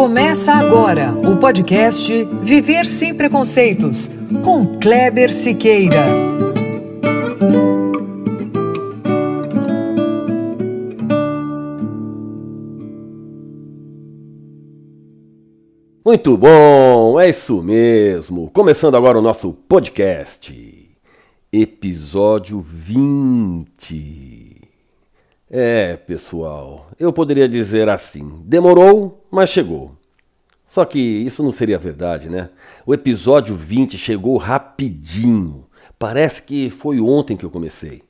Começa agora o podcast Viver Sem Preconceitos, com Kleber Siqueira. Muito bom, é isso mesmo. Começando agora o nosso podcast, episódio 20. É, pessoal, eu poderia dizer assim: demorou, mas chegou. Só que isso não seria verdade, né? O episódio 20 chegou rapidinho. Parece que foi ontem que eu comecei.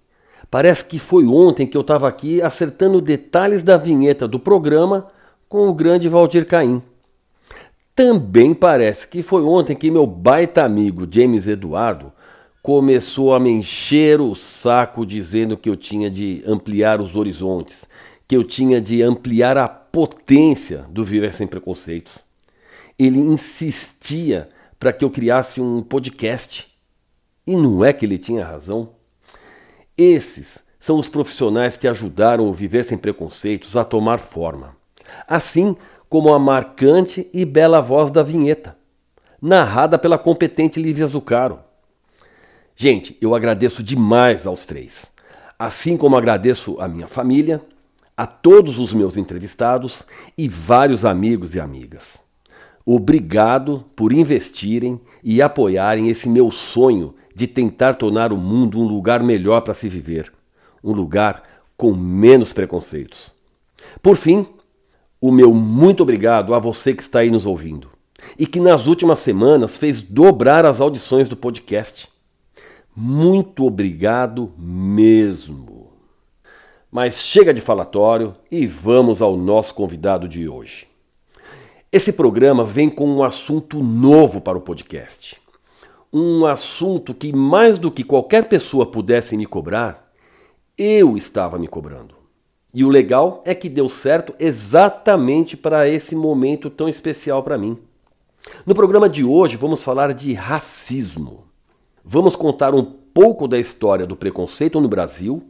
Parece que foi ontem que eu estava aqui acertando detalhes da vinheta do programa com o grande Valdir Caim. Também parece que foi ontem que meu baita amigo James Eduardo começou a me encher o saco dizendo que eu tinha de ampliar os horizontes, que eu tinha de ampliar a potência do Viver Sem Preconceitos. Ele insistia para que eu criasse um podcast. E não é que ele tinha razão. Esses são os profissionais que ajudaram o Viver Sem Preconceitos a tomar forma. Assim como a marcante e bela voz da vinheta, narrada pela competente Lívia Zucaro. Gente, eu agradeço demais aos três. Assim como agradeço a minha família, a todos os meus entrevistados e vários amigos e amigas. Obrigado por investirem e apoiarem esse meu sonho de tentar tornar o mundo um lugar melhor para se viver, um lugar com menos preconceitos. Por fim, o meu muito obrigado a você que está aí nos ouvindo e que nas últimas semanas fez dobrar as audições do podcast. Muito obrigado mesmo. Mas chega de falatório e vamos ao nosso convidado de hoje. Esse programa vem com um assunto novo para o podcast. Um assunto que, mais do que qualquer pessoa pudesse me cobrar, eu estava me cobrando. E o legal é que deu certo exatamente para esse momento tão especial para mim. No programa de hoje vamos falar de racismo. Vamos contar um pouco da história do preconceito no Brasil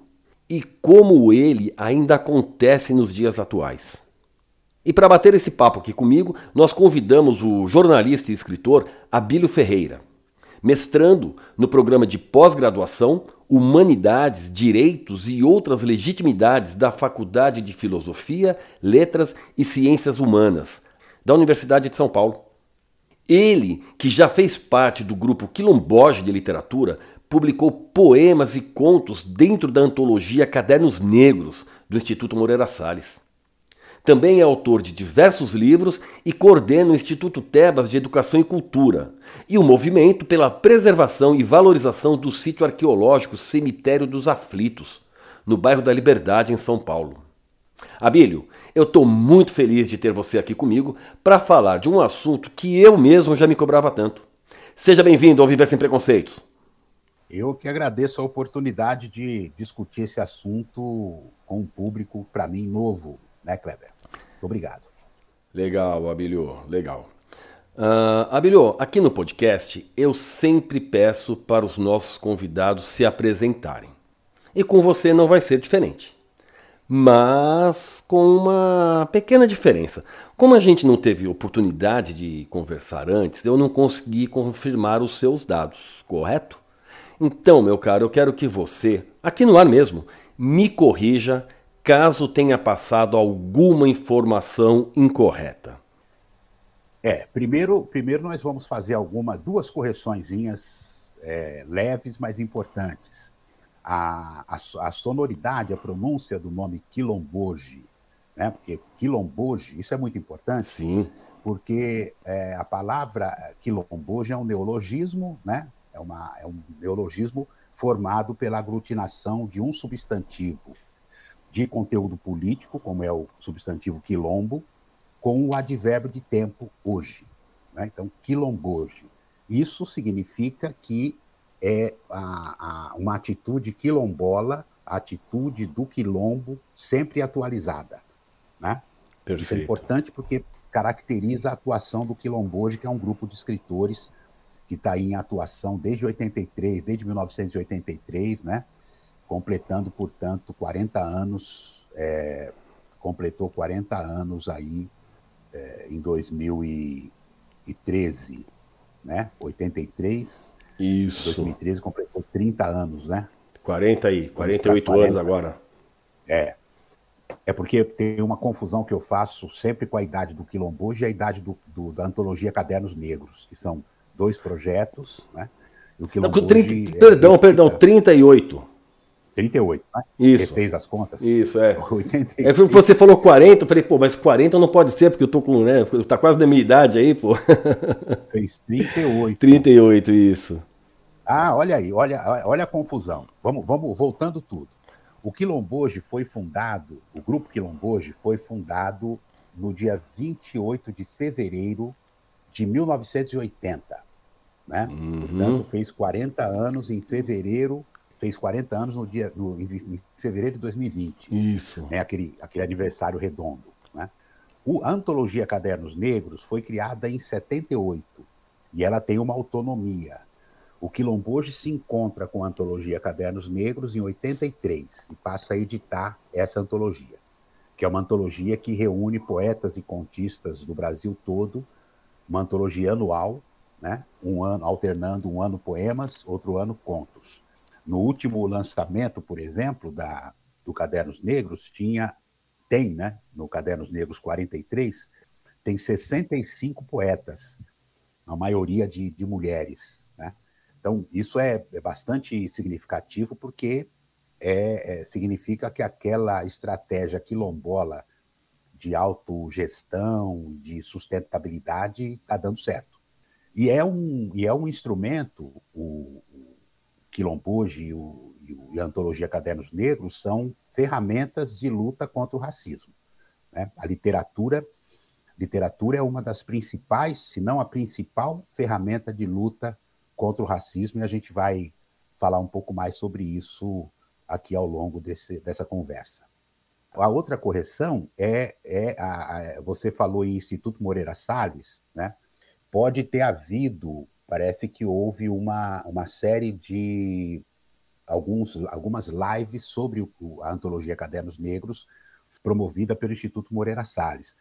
e como ele ainda acontece nos dias atuais. E para bater esse papo aqui comigo, nós convidamos o jornalista e escritor Abílio Ferreira, mestrando no programa de pós-graduação Humanidades, Direitos e outras legitimidades da Faculdade de Filosofia, Letras e Ciências Humanas, da Universidade de São Paulo. Ele, que já fez parte do grupo Quilomboge de Literatura, publicou poemas e contos dentro da antologia Cadernos Negros, do Instituto Moreira Salles. Também é autor de diversos livros e coordena o Instituto Tebas de Educação e Cultura e o movimento pela preservação e valorização do sítio arqueológico Cemitério dos Aflitos, no bairro da Liberdade, em São Paulo. Abílio, eu estou muito feliz de ter você aqui comigo para falar de um assunto que eu mesmo já me cobrava tanto. Seja bem-vindo ao Viver Sem Preconceitos. Eu que agradeço a oportunidade de discutir esse assunto com um público, para mim, novo, né, Kleber? Muito obrigado. Legal, Abílio, legal. Uh, Abílio, aqui no podcast eu sempre peço para os nossos convidados se apresentarem. E com você não vai ser diferente mas com uma pequena diferença. Como a gente não teve oportunidade de conversar antes, eu não consegui confirmar os seus dados, correto? Então, meu caro, eu quero que você, aqui no ar mesmo, me corrija caso tenha passado alguma informação incorreta. É, primeiro, primeiro nós vamos fazer alguma duas correçõezinhas é, leves, mas importantes a, a, a, sonoridade, a pronúncia do nome Quilomboge, né? porque Quilomboge, isso é muito importante, Sim. porque é, a palavra Quilomboge é um neologismo, né? É, uma, é um neologismo formado pela aglutinação de um substantivo de conteúdo político, como é o substantivo quilombo, com o advérbio de tempo hoje. Né? Então, quilomboge. Isso significa que é a, a, uma atitude quilombola, a atitude do quilombo sempre atualizada. Né? Perfeito. Isso é importante porque caracteriza a atuação do Quilomboje, que é um grupo de escritores que está em atuação desde 83, desde 1983, né? completando, portanto, 40 anos, é, completou 40 anos aí é, em 2013, né? 83. Isso. 2013 completou 30 anos, né? 40 aí, 48 40, anos agora. É. É porque tem uma confusão que eu faço sempre com a idade do Quilombojo e a idade do, do, da antologia Cadernos Negros, que são dois projetos, né? E o Quilombojo, Não, 30, é, perdão, é, perdão, 38. 38, né? Isso. Você fez as contas? Isso, é. 83. É você falou 40, eu falei, pô, mas 40 não pode ser, porque eu tô com, né? Tá quase da minha idade aí, pô. Fez 38. 38, isso. Ah, olha aí, olha, olha a confusão. Vamos, vamos voltando tudo. O Quilomboje foi fundado, o Grupo Quilomboje foi fundado no dia 28 de fevereiro de 1980. Né? Uhum. Portanto, fez 40 anos em fevereiro, fez 40 anos no dia, no, em fevereiro de 2020. Isso. Né? Aquele, aquele aniversário redondo. Né? O, a Antologia Cadernos Negros foi criada em 78 e ela tem uma autonomia. O Quilomboje se encontra com a antologia Cadernos Negros em 83 e passa a editar essa antologia, que é uma antologia que reúne poetas e contistas do Brasil todo, uma antologia anual, né? um ano alternando um ano poemas, outro ano contos. No último lançamento, por exemplo, da, do Cadernos Negros, tinha tem, né, no Cadernos Negros 43, tem 65 poetas, a maioria de, de mulheres. Então, isso é, é bastante significativo, porque é, é, significa que aquela estratégia quilombola de autogestão, de sustentabilidade, está dando certo. E é um, e é um instrumento, o, o e, o, e a Antologia Cadernos Negros são ferramentas de luta contra o racismo. Né? A literatura, literatura é uma das principais, se não a principal ferramenta de luta contra o racismo e a gente vai falar um pouco mais sobre isso aqui ao longo desse, dessa conversa. A outra correção é, é a, a, você falou em Instituto Moreira Salles, né? Pode ter havido, parece que houve uma, uma série de alguns, algumas lives sobre a antologia Cadernos Negros, promovida pelo Instituto Moreira Salles.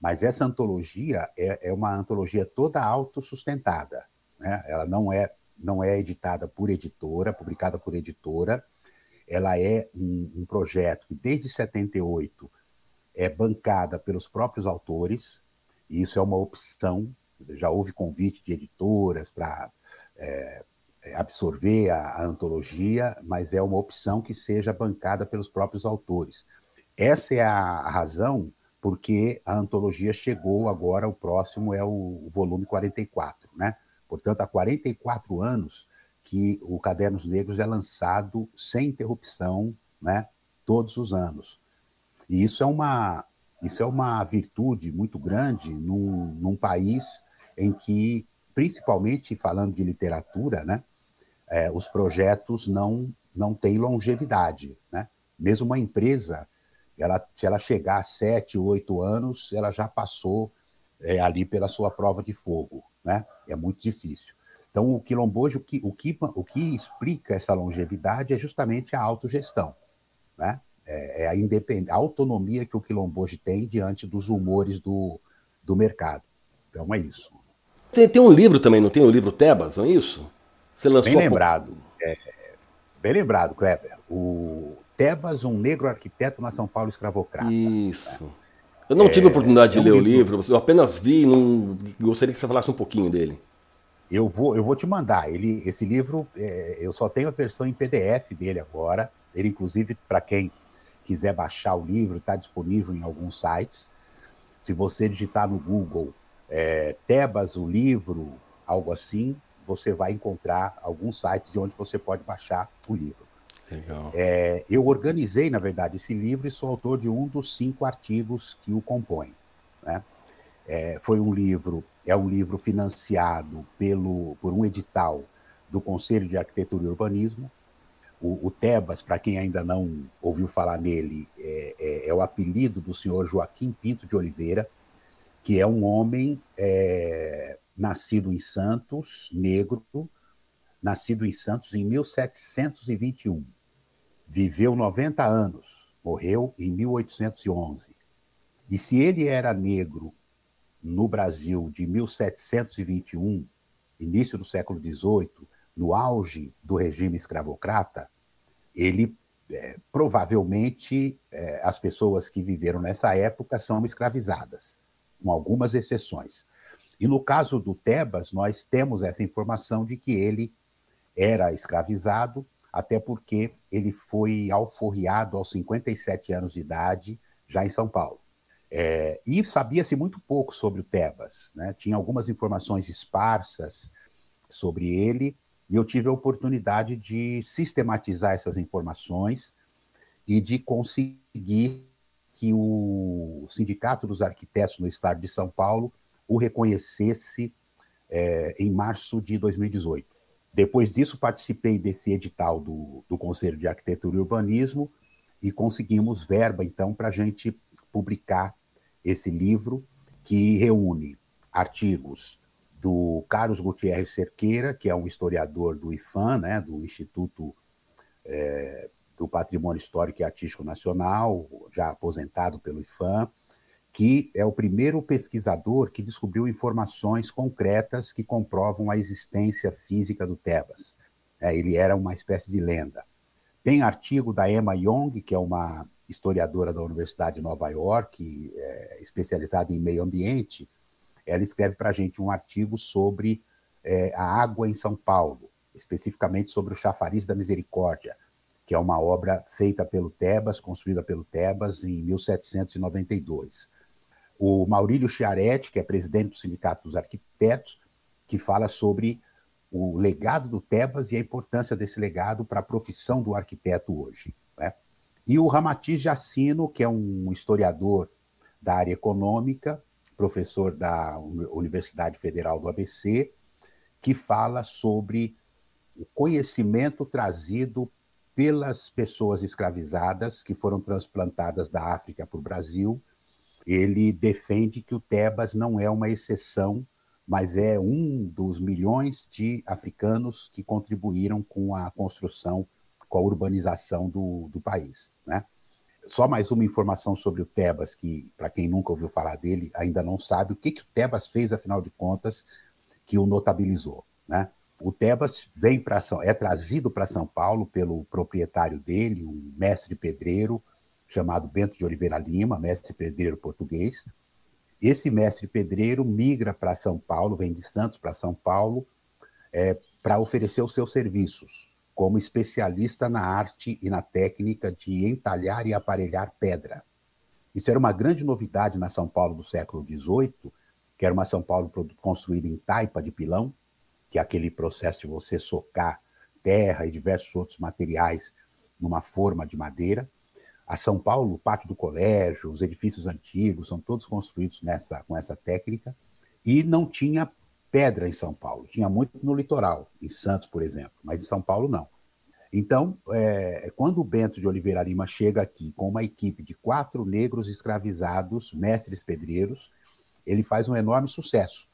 Mas essa antologia é, é uma antologia toda autossustentada. Né? Ela não é, não é editada por editora, publicada por editora. Ela é um, um projeto que, desde 78, é bancada pelos próprios autores, e isso é uma opção. Já houve convite de editoras para é, absorver a, a, antologia, mas é uma opção que seja bancada pelos próprios autores. Essa é a razão porque a antologia chegou agora, o próximo é o, o volume 44, né? Portanto, há 44 anos que o Cadernos Negros é lançado sem interrupção, né, todos os anos. E isso é uma, isso é uma virtude muito grande num, num país em que, principalmente falando de literatura, né, é, os projetos não, não têm longevidade. Né? Mesmo uma empresa, ela, se ela chegar a sete, oito anos, ela já passou é, ali pela sua prova de fogo né? É muito difícil. Então, o quilombojo, o que, o que, o que explica essa longevidade é justamente a autogestão, né? É, é a, independ... a autonomia que o quilombojo tem diante dos humores do, do mercado. Então, é isso. Tem, tem um livro também, não tem o livro Tebas, não é isso? Você lançou bem lembrado. É, bem lembrado, Kleber. O Tebas, um negro arquiteto na São Paulo escravocrata. Isso. Né? Eu não tive a oportunidade de é ler o livro, eu apenas vi, não gostaria que você falasse um pouquinho dele. Eu vou, eu vou te mandar. Ele, esse livro, é, eu só tenho a versão em PDF dele agora. Ele, inclusive, para quem quiser baixar o livro, está disponível em alguns sites. Se você digitar no Google é, Tebas, o livro, algo assim, você vai encontrar alguns sites de onde você pode baixar o livro. Legal. É, eu organizei, na verdade, esse livro e sou autor de um dos cinco artigos que o compõem. Né? É, foi um livro, é um livro financiado pelo, por um edital do Conselho de Arquitetura e Urbanismo. O, o Tebas, para quem ainda não ouviu falar nele, é, é, é, o apelido do senhor Joaquim Pinto de Oliveira, que é um homem é, nascido em Santos, negro, nascido em Santos em 1721 viveu 90 anos, morreu em 1811. E se ele era negro no Brasil de 1721, início do século XVIII, no auge do regime escravocrata, ele é, provavelmente é, as pessoas que viveram nessa época são escravizadas, com algumas exceções. E no caso do Tebas, nós temos essa informação de que ele era escravizado, até porque ele foi alforriado aos 57 anos de idade, já em São Paulo. É, e sabia-se muito pouco sobre o Tebas, né? tinha algumas informações esparsas sobre ele, e eu tive a oportunidade de sistematizar essas informações e de conseguir que o Sindicato dos Arquitetos no Estado de São Paulo o reconhecesse é, em março de 2018. Depois disso, participei desse edital do, do Conselho de Arquitetura e Urbanismo e conseguimos verba, então, para a gente publicar esse livro que reúne artigos do Carlos Gutierrez Cerqueira, que é um historiador do IFAM, né, do Instituto é, do Patrimônio Histórico e Artístico Nacional, já aposentado pelo IFAM, que é o primeiro pesquisador que descobriu informações concretas que comprovam a existência física do Tebas. É, ele era uma espécie de lenda. Tem artigo da Emma Young, que é uma historiadora da Universidade de Nova York, é, especializada em meio ambiente, ela escreve para a gente um artigo sobre é, a água em São Paulo, especificamente sobre o Chafariz da Misericórdia, que é uma obra feita pelo Tebas, construída pelo Tebas em 1792. O Maurílio Chiaretti, que é presidente do Sindicato dos Arquitetos, que fala sobre o legado do Tebas e a importância desse legado para a profissão do arquiteto hoje. Né? E o Ramatiz Jacino, que é um historiador da área econômica, professor da Universidade Federal do ABC, que fala sobre o conhecimento trazido pelas pessoas escravizadas que foram transplantadas da África para o Brasil. Ele defende que o Tebas não é uma exceção, mas é um dos milhões de africanos que contribuíram com a construção, com a urbanização do, do país. Né? só mais uma informação sobre o Tebas, que, para quem nunca ouviu falar dele, ainda não sabe o que, que o Tebas fez, afinal de contas, que o notabilizou. Né? O Tebas vem para é trazido para São Paulo pelo proprietário dele, um mestre pedreiro chamado Bento de Oliveira Lima, mestre pedreiro português. Esse mestre pedreiro migra para São Paulo, vem de Santos para São Paulo, é, para oferecer os seus serviços como especialista na arte e na técnica de entalhar e aparelhar pedra. Isso era uma grande novidade na São Paulo do século XVIII, que era uma São Paulo construída em taipa de pilão, que é aquele processo de você socar terra e diversos outros materiais numa forma de madeira. A São Paulo, o pátio do colégio, os edifícios antigos, são todos construídos nessa, com essa técnica, e não tinha pedra em São Paulo. Tinha muito no litoral, em Santos, por exemplo, mas em São Paulo não. Então, é, quando o Bento de Oliveira Lima chega aqui com uma equipe de quatro negros escravizados, mestres pedreiros, ele faz um enorme sucesso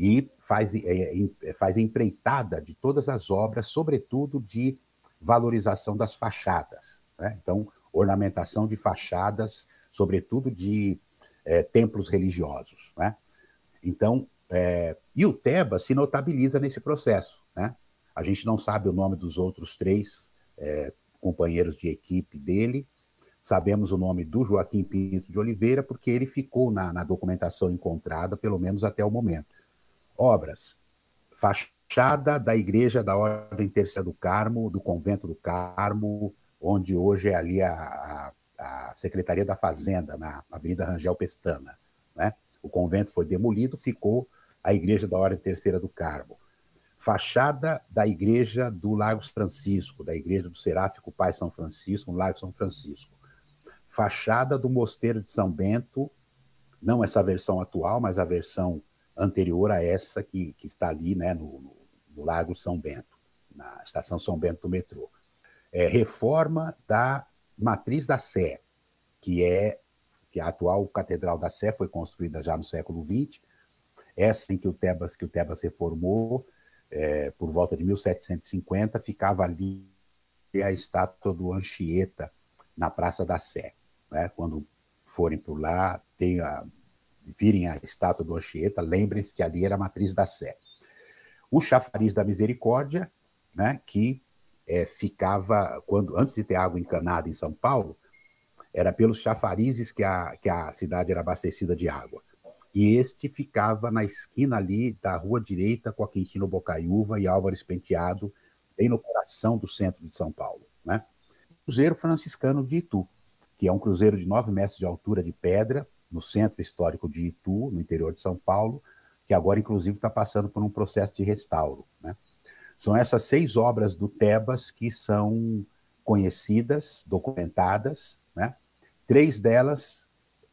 e faz, é, é, faz empreitada de todas as obras, sobretudo de valorização das fachadas. Né? Então, ornamentação de fachadas, sobretudo de é, templos religiosos. Né? Então, é, e o Teba se notabiliza nesse processo. Né? A gente não sabe o nome dos outros três é, companheiros de equipe dele. Sabemos o nome do Joaquim Pinto de Oliveira, porque ele ficou na, na documentação encontrada, pelo menos até o momento. Obras: fachada da Igreja da Ordem Terceira do Carmo, do Convento do Carmo, onde hoje é ali a, a, Secretaria da Fazenda, na Avenida Rangel Pestana. Né? O convento foi demolido, ficou a Igreja da Ordem Terceira do Carmo. Fachada da Igreja do Lago Francisco, da Igreja do Seráfico Pai São Francisco, no Lago São Francisco. Fachada do Mosteiro de São Bento, não essa versão atual, mas a versão anterior a essa que, que está ali né, no, no, Lago São Bento, na estação São Bento do metrô. É, reforma da Matriz da Sé, que é que a atual Catedral da Sé foi construída já no século XX, essa em que o Tebas, que o Tebas reformou, é, por volta de 1750, ficava ali a estátua do Anchieta, na Praça da Sé. Né? Quando forem por lá, tem a, virem a estátua do Anchieta, lembrem-se que ali era a matriz da Sé. O chafariz da misericórdia, né, que é, ficava, quando antes de ter água encanada em São Paulo, era pelos chafarizes que a, que a cidade era abastecida de água. E este ficava na esquina ali da rua direita com a Quintino Bocaiúva e Álvares Penteado, bem no coração do centro de São Paulo. Né? Cruzeiro Franciscano de Itu, que é um cruzeiro de nove metros de altura de pedra, no centro histórico de Itu, no interior de São Paulo, que agora, inclusive, está passando por um processo de restauro. Né? São essas seis obras do Tebas que são conhecidas, documentadas, né? três delas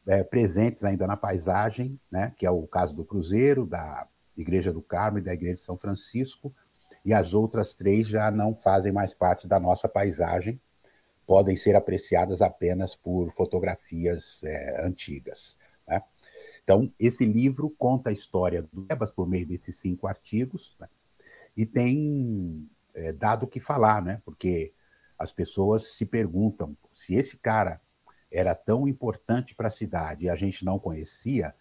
é, presentes ainda na paisagem, né? que é o caso do Cruzeiro, da Igreja do Carmo e da Igreja de São Francisco, e as outras três já não fazem mais parte da nossa paisagem, podem ser apreciadas apenas por fotografias é, antigas. Né? Então, esse livro conta a história do Tebas por meio desses cinco artigos né? e tem é, dado o que falar, né? porque as pessoas se perguntam se esse cara era tão importante para a cidade e a gente não conhecia,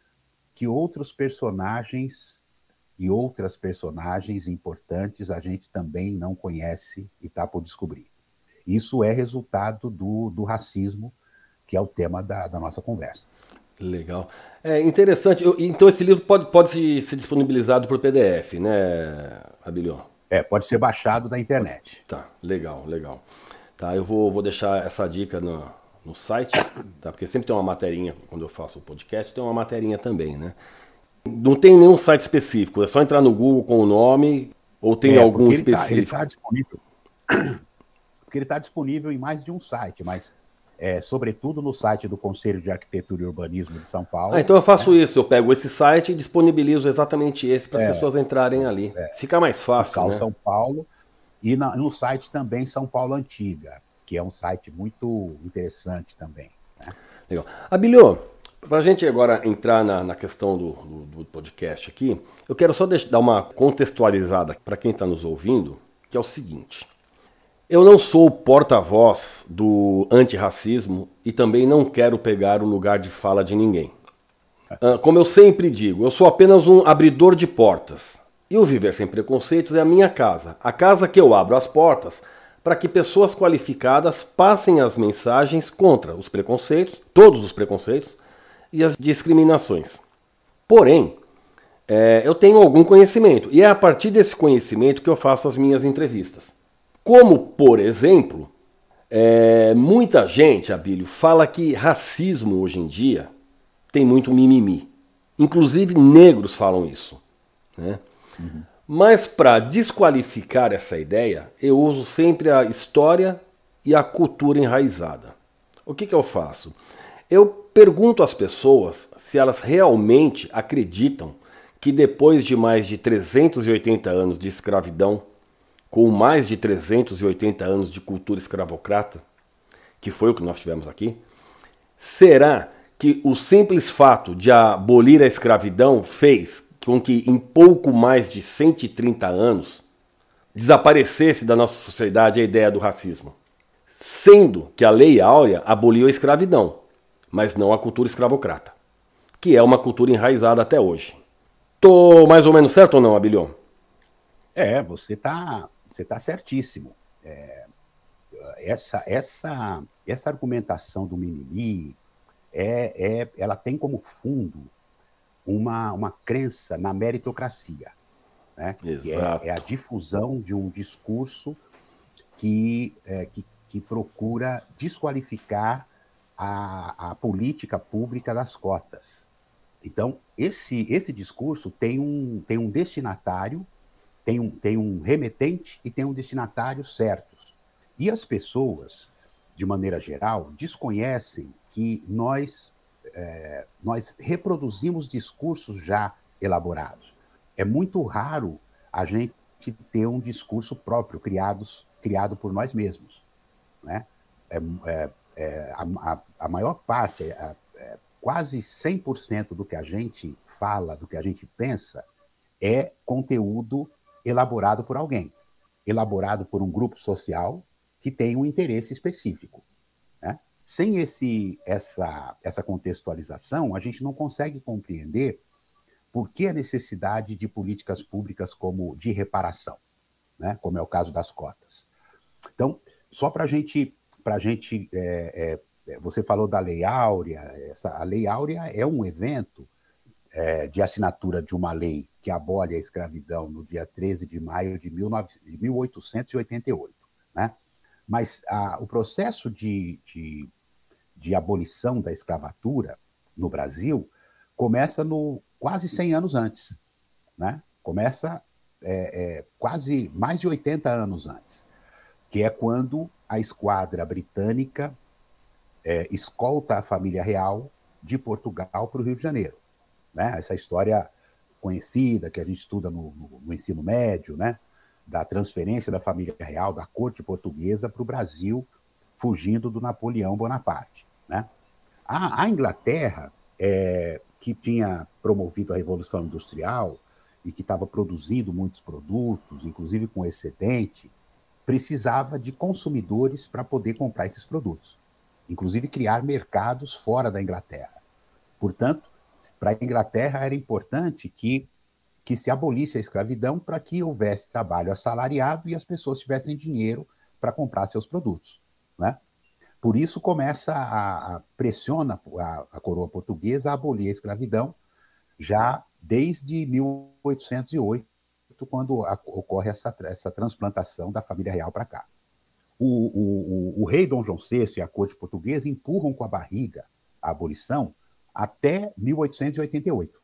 que outros personagens e outras personagens importantes a gente também não conhece e está por descobrir. Isso é resultado do, do racismo, que é o tema da, da nossa conversa. Legal. É interessante. Então, esse livro pode, pode ser disponibilizado por PDF, né, Abilion? É, pode ser baixado da internet. Tá, legal, legal. Tá, eu vou, vou deixar essa dica no, no site, tá? Porque sempre tem uma materinha, quando eu faço o podcast, tem uma materinha também, né? Não tem nenhum site específico, é só entrar no Google com o nome, ou tem é, algum específico? Ele está tá disponível porque ele está disponível em mais de um site, mas é, sobretudo no site do Conselho de Arquitetura e Urbanismo de São Paulo. Ah, então eu faço né? isso, eu pego esse site e disponibilizo exatamente esse para as é, pessoas entrarem ali. É, Fica mais fácil. Né? São Paulo e na, no site também São Paulo Antiga, que é um site muito interessante também. Né? Legal. Abilio, para a gente agora entrar na, na questão do, do, do, podcast aqui, eu quero só deixar, dar uma contextualizada para quem está nos ouvindo, que é o seguinte. Eu não sou o porta-voz do antirracismo e também não quero pegar o lugar de fala de ninguém. Ah, como eu sempre digo, eu sou apenas um abridor de portas. E o Viver Sem Preconceitos é a minha casa, a casa que eu abro as portas para que pessoas qualificadas passem as mensagens contra os preconceitos, todos os preconceitos e as discriminações. Porém, é, eu tenho algum conhecimento e é a partir desse conhecimento que eu faço as minhas entrevistas. Como, por exemplo, é, muita gente, Abílio, fala que racismo hoje em dia tem muito mimimi. Inclusive negros falam isso. Né? Uhum. Mas para desqualificar essa ideia, eu uso sempre a história e a cultura enraizada. O que, que eu faço? Eu pergunto às pessoas se elas realmente acreditam que depois de mais de 380 anos de escravidão, com mais de 380 anos de cultura escravocrata, que foi o que nós tivemos aqui, será que o simples fato de abolir a escravidão fez com que em pouco mais de 130 anos desaparecesse da nossa sociedade a ideia do racismo? Sendo que a Lei Áurea aboliu a escravidão, mas não a cultura escravocrata, que é uma cultura enraizada até hoje. Tô mais ou menos certo ou não, Abilion? É, você está você está certíssimo. É, essa, essa, essa argumentação do mimimi, é, é, ela tem como fundo uma, uma crença na meritocracia. Né? Que é, é, a difusão de um discurso que, é, que, que procura desqualificar a, a política pública das cotas. Então, esse, esse discurso tem um, tem um destinatário tem um, tem um remetente e tem um destinatário certos. E as pessoas, de maneira geral, desconhecem que nós, é, nós reproduzimos discursos já elaborados. É muito raro a gente ter um discurso próprio, criados, criado por nós mesmos. Né? É, é, é a, a, maior parte, é, é quase 100% do que a gente fala, do que a gente pensa, é conteúdo elaborado por alguém, elaborado por um grupo social que tem um interesse específico. Né? sem esse, essa, essa contextualização, a gente não consegue compreender por que a necessidade de políticas públicas como de reparação, né? como é o caso das cotas. Então, só para gente, a gente, é, é, você falou da Lei Áurea, essa, a Lei Áurea é um evento é, de assinatura de uma lei que abole a escravidão no dia 13 de maio de, 19, de 1888. Né? Mas a, o processo de, de, de, abolição da escravatura no Brasil começa no quase 100 anos antes. Né? Começa é, é, quase mais de 80 anos antes, que é quando a esquadra britânica é, escolta a família real de Portugal para o Rio de Janeiro né? Essa história conhecida que a gente estuda no, no, no ensino médio, né? Da transferência da família real da corte portuguesa para o Brasil, fugindo do Napoleão Bonaparte, né? A, a Inglaterra, é, que tinha promovido a Revolução Industrial e que estava produzindo muitos produtos, inclusive com excedente, precisava de consumidores para poder comprar esses produtos, inclusive criar mercados fora da Inglaterra. Portanto, para a Inglaterra era importante que, que se abolisse a escravidão para que houvesse trabalho assalariado e as pessoas tivessem dinheiro para comprar seus produtos. Né? Por isso começa a, a pressiona a, a, coroa portuguesa a abolir a escravidão já desde 1808, quando a, ocorre essa, essa transplantação da família real para cá. O, o, o, o, rei Dom João VI e a corte portuguesa empurram com a barriga a abolição até 1888.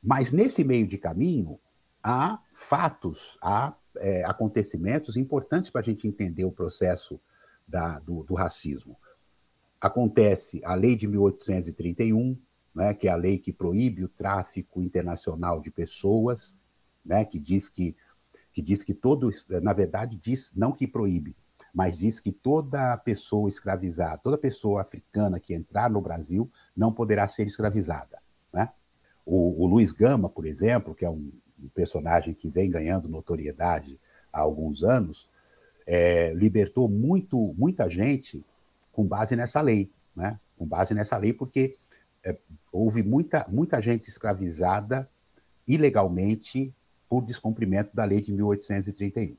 Mas nesse meio de caminho, há fatos, há é, acontecimentos importantes para a gente entender o processo da, do, do, racismo. Acontece a Lei de 1831, né, que é a lei que proíbe o tráfico internacional de pessoas, né, que diz que, que diz que todo, na verdade, diz não que proíbe, mas diz que toda pessoa escravizada, toda pessoa africana que entrar no Brasil não poderá ser escravizada. Né? O, o Luiz Gama, por exemplo, que é um, um, personagem que vem ganhando notoriedade há alguns anos, é, libertou muito, muita gente com base nessa lei, né? com base nessa lei, porque é, houve muita, muita gente escravizada ilegalmente por descumprimento da lei de 1831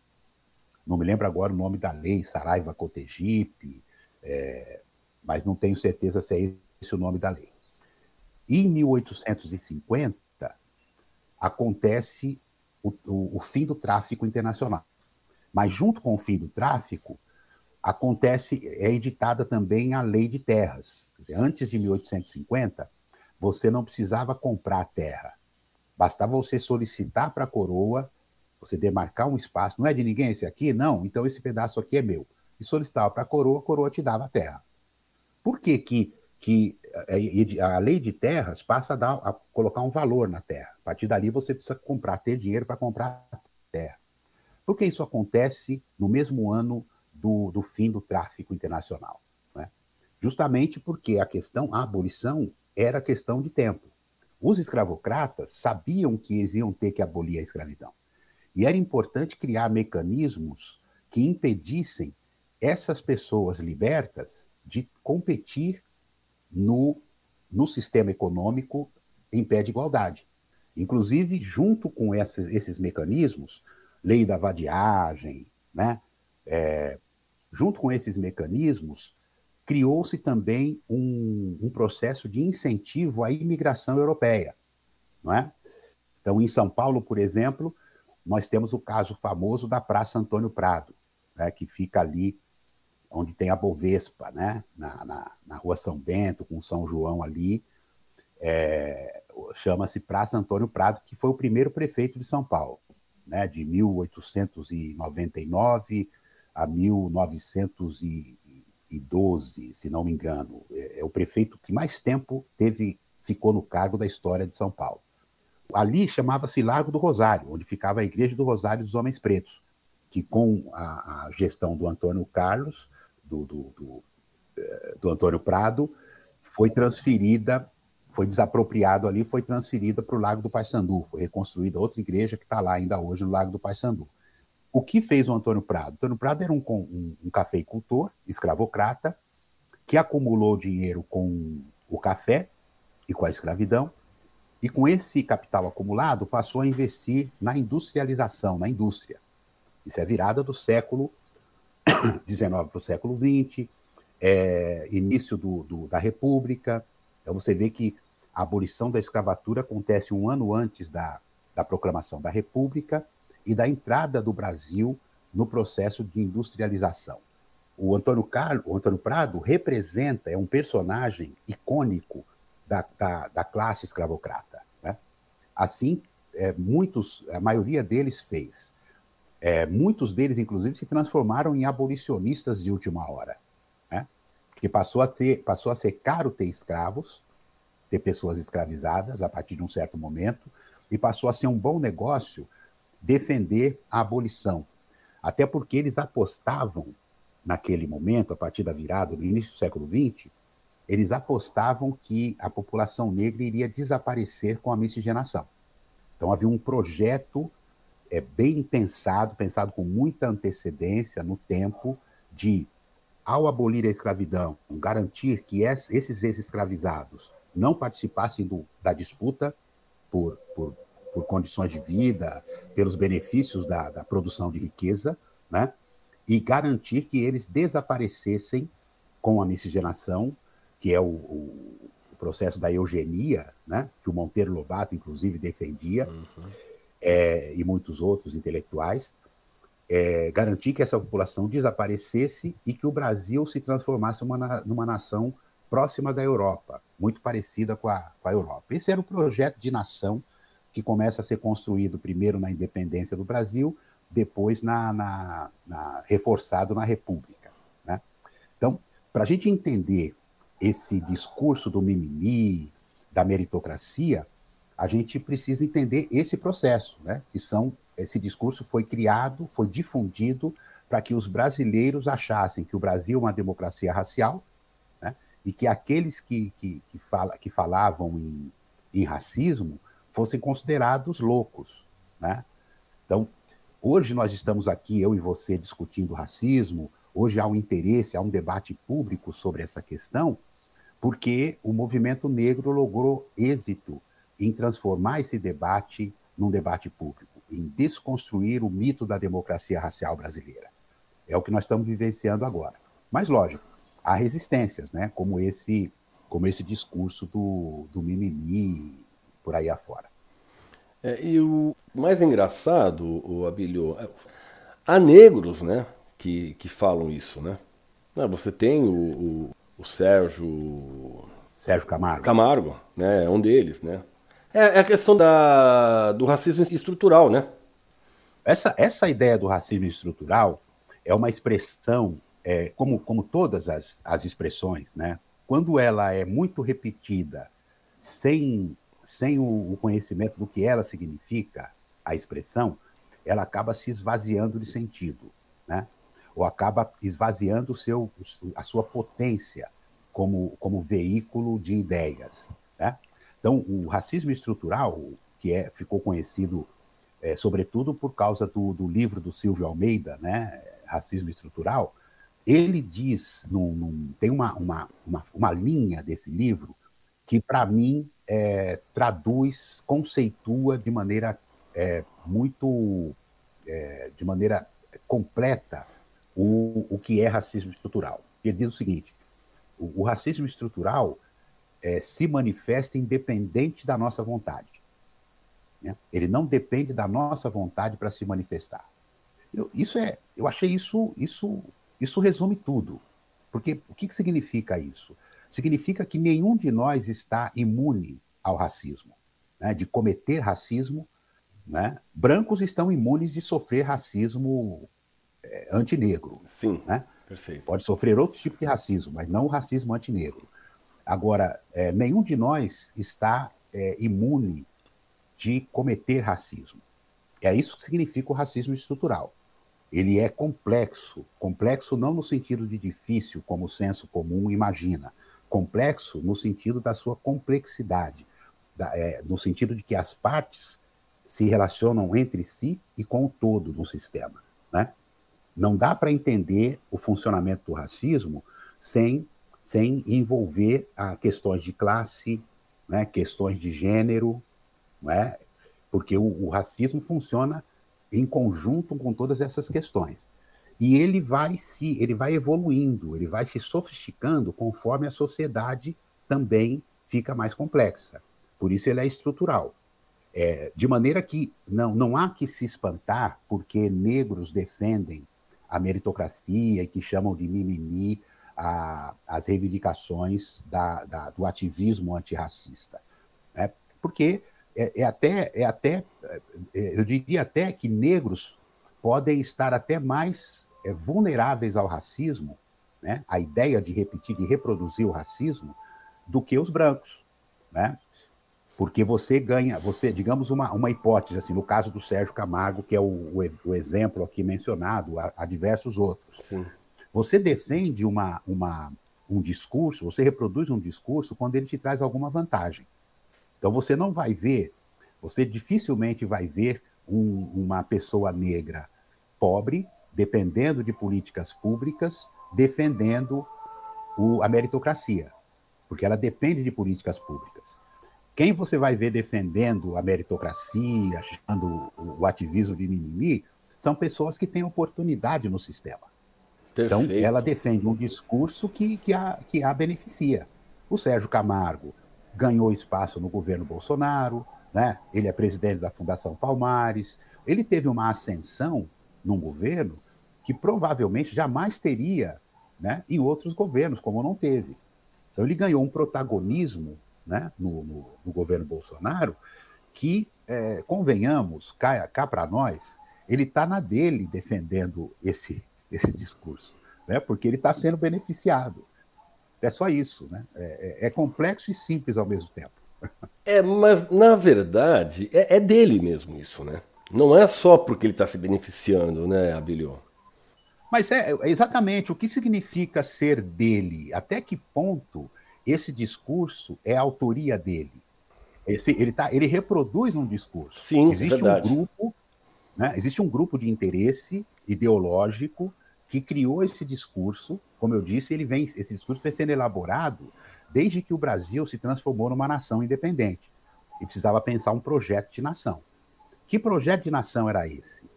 não me lembro agora o nome da lei, Saraiva Cotegipe, é, mas não tenho certeza se é esse o nome da lei. em 1850, acontece o, o, o fim do tráfico internacional. Mas, junto com o fim do tráfico, acontece, é editada também a lei de terras. Antes de 1850, você não precisava comprar terra. Bastava você solicitar para a coroa você demarcar um espaço, não é de ninguém esse aqui? Não, então esse pedaço aqui é meu. E solicitava para a coroa, a coroa te dava a terra. Por que, que, que a lei de terras passa a, dar, a colocar um valor na terra? A partir dali você precisa comprar, ter dinheiro para comprar terra. Por que isso acontece no mesmo ano do, do fim do tráfico internacional? Né? Justamente porque a questão, a abolição, era questão de tempo. Os escravocratas sabiam que eles iam ter que abolir a escravidão. E era importante criar mecanismos que impedissem essas pessoas libertas de competir no, no sistema econômico em pé de igualdade. Inclusive, junto com esses, esses mecanismos, lei da vadiagem, né? É, junto com esses mecanismos, criou-se também um, um, processo de incentivo à imigração europeia. Não é? Então, em São Paulo, por exemplo, nós temos o caso famoso da Praça Antônio Prado, né, que fica ali onde tem a Bovespa, né, na, na, na rua São Bento, com São João ali, é, chama-se Praça Antônio Prado, que foi o primeiro prefeito de São Paulo, né, de 1899 a 1912, se não me engano. É, é o prefeito que mais tempo teve ficou no cargo da história de São Paulo ali chamava-se Largo do Rosário, onde ficava a Igreja do Rosário dos Homens Pretos, que com a, a gestão do Antônio Carlos, do, do, do, eh, do Antônio Prado, foi transferida, foi desapropriado ali, foi transferida para o Lago do Paissandu, foi reconstruída outra igreja que está lá ainda hoje no Lago do Paissandu. O que fez o Antônio Prado? O Antônio Prado era um, um, um cafeicultor, escravocrata, que acumulou dinheiro com o café e com a escravidão, e com esse capital acumulado passou a investir na industrialização, na indústria. Isso é virada do século XIX para o século XX, é, início do, do, da República. Então você vê que a abolição da escravatura acontece um ano antes da, da proclamação da República e da entrada do Brasil no processo de industrialização. O Antônio, Carlos, o Antônio Prado representa, é um personagem icônico da, da, da classe escravocrata. Né? Assim, é, muitos, a maioria deles fez. É, muitos deles, inclusive, se transformaram em abolicionistas de última hora. Né? Porque passou a, ter, passou a ser caro ter escravos, ter pessoas escravizadas a partir de um certo momento, e passou a ser um bom negócio defender a abolição. Até porque eles apostavam, naquele momento, a partir da virada, no início do século XX, eles apostavam que a população negra iria desaparecer com a miscigenação. Então havia um projeto é, bem pensado, pensado com muita antecedência no tempo, de, ao abolir a escravidão, garantir que esses ex-escravizados não participassem do, da disputa por, por por condições de vida, pelos benefícios da, da produção de riqueza, né? e garantir que eles desaparecessem com a miscigenação, que é o, o, processo da eugenia, né? que o Monteiro Lobato, inclusive, defendia, uhum. é, e muitos outros intelectuais, é, garantir que essa população desaparecesse e que o Brasil se transformasse uma, numa nação próxima da Europa, muito parecida com a, com a Europa. Esse era o projeto de nação que começa a ser construído primeiro na independência do Brasil, depois na, na, na reforçado na República. Né? Então, para a gente entender esse discurso do mimimi, da meritocracia, a gente precisa entender esse processo, né? que são esse discurso foi criado, foi difundido para que os brasileiros achassem que o Brasil é uma democracia racial, né? e que aqueles que, que, que, fala, que falavam em, em racismo fossem considerados loucos, né? Então, hoje nós estamos aqui, eu e você, discutindo racismo, hoje há um interesse, há um debate público sobre essa questão, porque o movimento negro logrou êxito em transformar esse debate num debate público, em desconstruir o mito da democracia racial brasileira. É o que nós estamos vivenciando agora. Mas, lógico, há resistências, né? como, esse, como esse discurso do, do mimimi, por aí afora. É, e o mais engraçado, o Abilio, é, há negros, né, que, que falam isso, né? Ah, você tem o, o, o Sérgio... Sérgio Camargo. Camargo, né, é um deles, né? É, é a questão da, do racismo estrutural, né? Essa, essa ideia do racismo estrutural é uma expressão, é, como, como todas as, as expressões, né? Quando ela é muito repetida, sem sem o, conhecimento do que ela significa, a expressão, ela acaba se esvaziando de sentido, né? Ou acaba esvaziando o seu, a sua potência como, como veículo de ideias. Né? Então, o racismo estrutural, que é, ficou conhecido é, sobretudo por causa do, do, livro do Silvio Almeida, né? Racismo Estrutural, ele diz, num, num, tem uma, uma, uma, uma linha desse livro que, para mim, é, traduz, conceitua de maneira é, muito, é, de maneira completa o, o que é racismo estrutural. Ele diz o seguinte: o, o racismo estrutural é, se manifesta independente da nossa vontade. Né? Ele não depende da nossa vontade para se manifestar. Eu, isso é, eu achei isso, isso, isso resume tudo. Porque o que, que significa isso? significa que nenhum de nós está imune ao racismo, né, de cometer racismo. Né? Brancos estão imunes de sofrer racismo é, antinegro. Sim, né? perfeito. Pode sofrer outro tipo de racismo, mas não o racismo antinegro. Agora, é, nenhum de nós está é, imune de cometer racismo. É isso que significa o racismo estrutural. Ele é complexo, complexo não no sentido de difícil, como o senso comum imagina, complexo no sentido da sua complexidade, da, é, no sentido de que as partes se relacionam entre si e com o todo do sistema. Né? Não dá para entender o funcionamento do racismo sem sem envolver a questões de classe, né, questões de gênero, né, porque o, o racismo funciona em conjunto com todas essas questões. E ele vai se, ele vai evoluindo, ele vai se sofisticando conforme a sociedade também fica mais complexa. Por isso ele é estrutural. É, de maneira que não, não há que se espantar porque negros defendem a meritocracia e que chamam de mimimi a, as reivindicações da, da, do ativismo antirracista. Né? Porque é, é, até, é até, é, eu diria até que negros podem estar até mais é, vulneráveis ao racismo, né? a ideia de repetir e reproduzir o racismo, do que os brancos. Né? Porque você ganha, você, digamos, uma, uma hipótese, assim, no caso do Sérgio Camargo, que é o, o, o exemplo aqui mencionado, há, há diversos outros. Sim. Você defende uma, uma, um discurso, você reproduz um discurso quando ele te traz alguma vantagem. Então você não vai ver, você dificilmente vai ver um, uma pessoa negra pobre, dependendo de políticas públicas, defendendo o, a meritocracia, porque ela depende de políticas públicas. Quem você vai ver defendendo a meritocracia, achando o, ativismo de mimimi, são pessoas que têm oportunidade no sistema. Então, Perfeito. Então, ela defende um discurso que, que, a, que a beneficia. O Sérgio Camargo ganhou espaço no governo Bolsonaro, né? ele é presidente da Fundação Palmares, ele teve uma ascensão num governo que provavelmente jamais teria né, em outros governos, como não teve. Então, ele ganhou um protagonismo né, no, no, no governo Bolsonaro, que, é, convenhamos, cá, cá para nós, ele está na dele defendendo esse, esse discurso, né, porque ele está sendo beneficiado. É só isso, né? É, é, é, complexo e simples ao mesmo tempo. É, mas na verdade é, é dele mesmo isso, né? Não é só porque ele está se beneficiando, né, Abilio? Mas é, é exatamente o que significa ser dele. Até que ponto esse discurso é a autoria dele. Esse, ele, tá, ele reproduz um discurso. Sim, existe verdade. um grupo, né, existe um grupo de interesse ideológico que criou esse discurso. Como eu disse, ele vem, esse discurso vem sendo elaborado desde que o Brasil se transformou numa nação independente e precisava pensar um projeto de nação. Que projeto de nação era esse?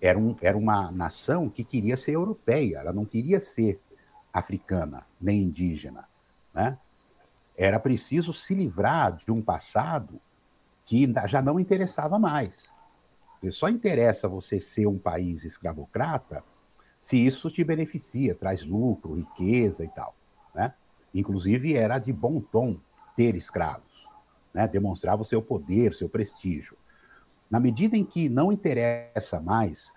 Era, um, era uma nação que queria ser europeia, ela não queria ser africana nem indígena. Né? Era preciso se livrar de um passado que já não interessava mais. Só interessa você ser um país escravocrata se isso te beneficia, traz lucro, riqueza e tal. Né? Inclusive, era de bom tom ter escravos, né? demonstrava o seu poder, seu prestígio. Na medida em que não interessa mais,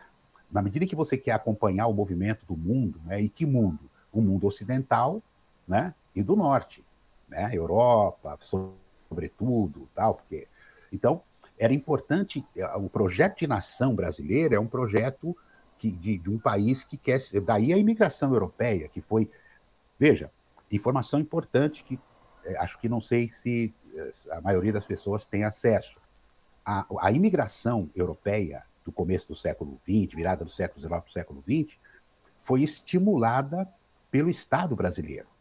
na medida em que você quer acompanhar o movimento do mundo, né? e que mundo? O mundo ocidental, né? e do norte, né? Europa, sobretudo, tal, porque então era importante. Eh, o projeto de nação brasileira é um projeto que, de, de um país que quer. Daí a imigração europeia, que foi, veja, informação importante que é, acho que não sei se a maioria das pessoas tem acesso. A, a imigração europeia do começo do século XX, virada do século XIX para o século XX, foi estimulada pelo Estado brasileiro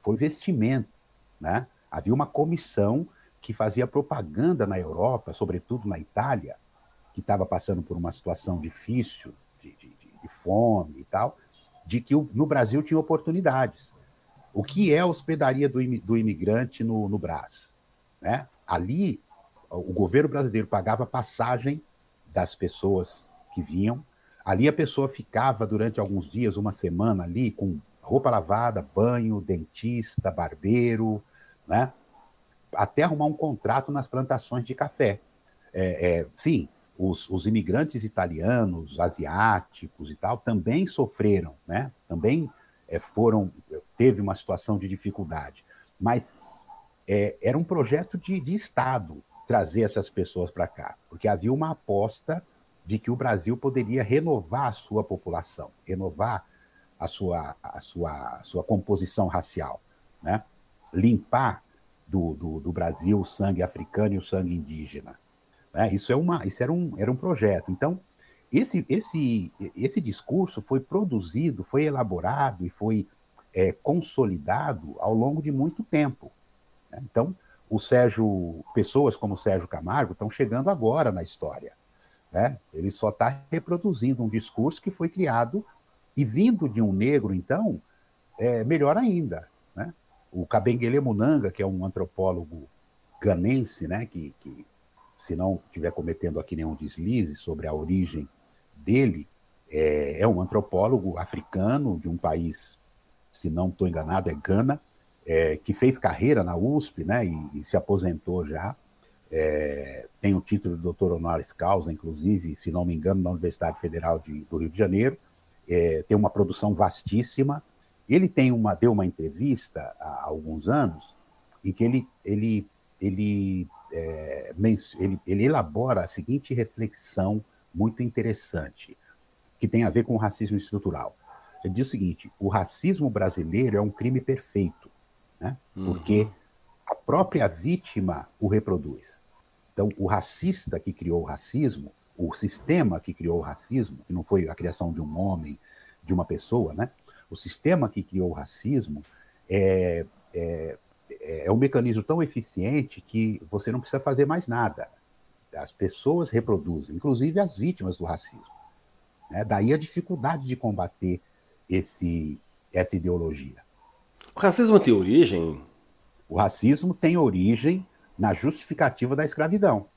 foi vestimento. Né? Havia uma comissão que fazia propaganda na Europa, sobretudo na Itália, que estava passando por uma situação difícil, de, de, de fome e tal, de que no Brasil tinha oportunidades. O que é a hospedaria do, do imigrante no, no Brás? Né? Ali, o governo brasileiro pagava passagem das pessoas que vinham. Ali a pessoa ficava durante alguns dias, uma semana ali, com roupa lavada, banho, dentista, barbeiro, né? até arrumar um contrato nas plantações de café. É, é, sim, os, os, imigrantes italianos, asiáticos e tal, também sofreram, né? também é, foram, teve uma situação de dificuldade, mas é, era um projeto de, de Estado trazer essas pessoas para cá, porque havia uma aposta de que o Brasil poderia renovar a sua população, renovar a sua, a sua, a sua composição racial, né? limpar do, do, do, Brasil o sangue africano e o sangue indígena. Né? Isso, é uma, isso era, um, era um projeto. Então, esse, esse, esse discurso foi produzido, foi elaborado e foi é, consolidado ao longo de muito tempo. Né? Então, o Sérgio, pessoas como o Sérgio Camargo estão chegando agora na história. Né? Ele só está reproduzindo um discurso que foi criado e vindo de um negro, então, é melhor ainda. Né? O Kabengele Munanga, que é um antropólogo ganense, né, que, que se não estiver cometendo aqui nenhum deslize sobre a origem dele, é, é um antropólogo africano de um país, se não estou enganado, é Gana, é, que fez carreira na USP né, e, e se aposentou já. É, tem o título de doutor honoris causa, inclusive, se não me engano, na Universidade Federal de, do Rio de Janeiro. É, tem uma produção vastíssima. Ele tem uma, deu uma entrevista há alguns anos em que ele, ele, ele, é, ele, ele elabora a seguinte reflexão muito interessante, que tem a ver com o racismo estrutural. Ele diz o seguinte: o racismo brasileiro é um crime perfeito, né? Uhum. porque a própria vítima o reproduz. Então, o racista que criou o racismo, o sistema que criou o racismo, que não foi a criação de um homem, de uma pessoa, né? O sistema que criou o racismo é, é, é um mecanismo tão eficiente que você não precisa fazer mais nada. As pessoas reproduzem, inclusive as vítimas do racismo. Né? Daí a dificuldade de combater esse, essa ideologia. O racismo tem origem o racismo tem origem na justificativa da escravidão.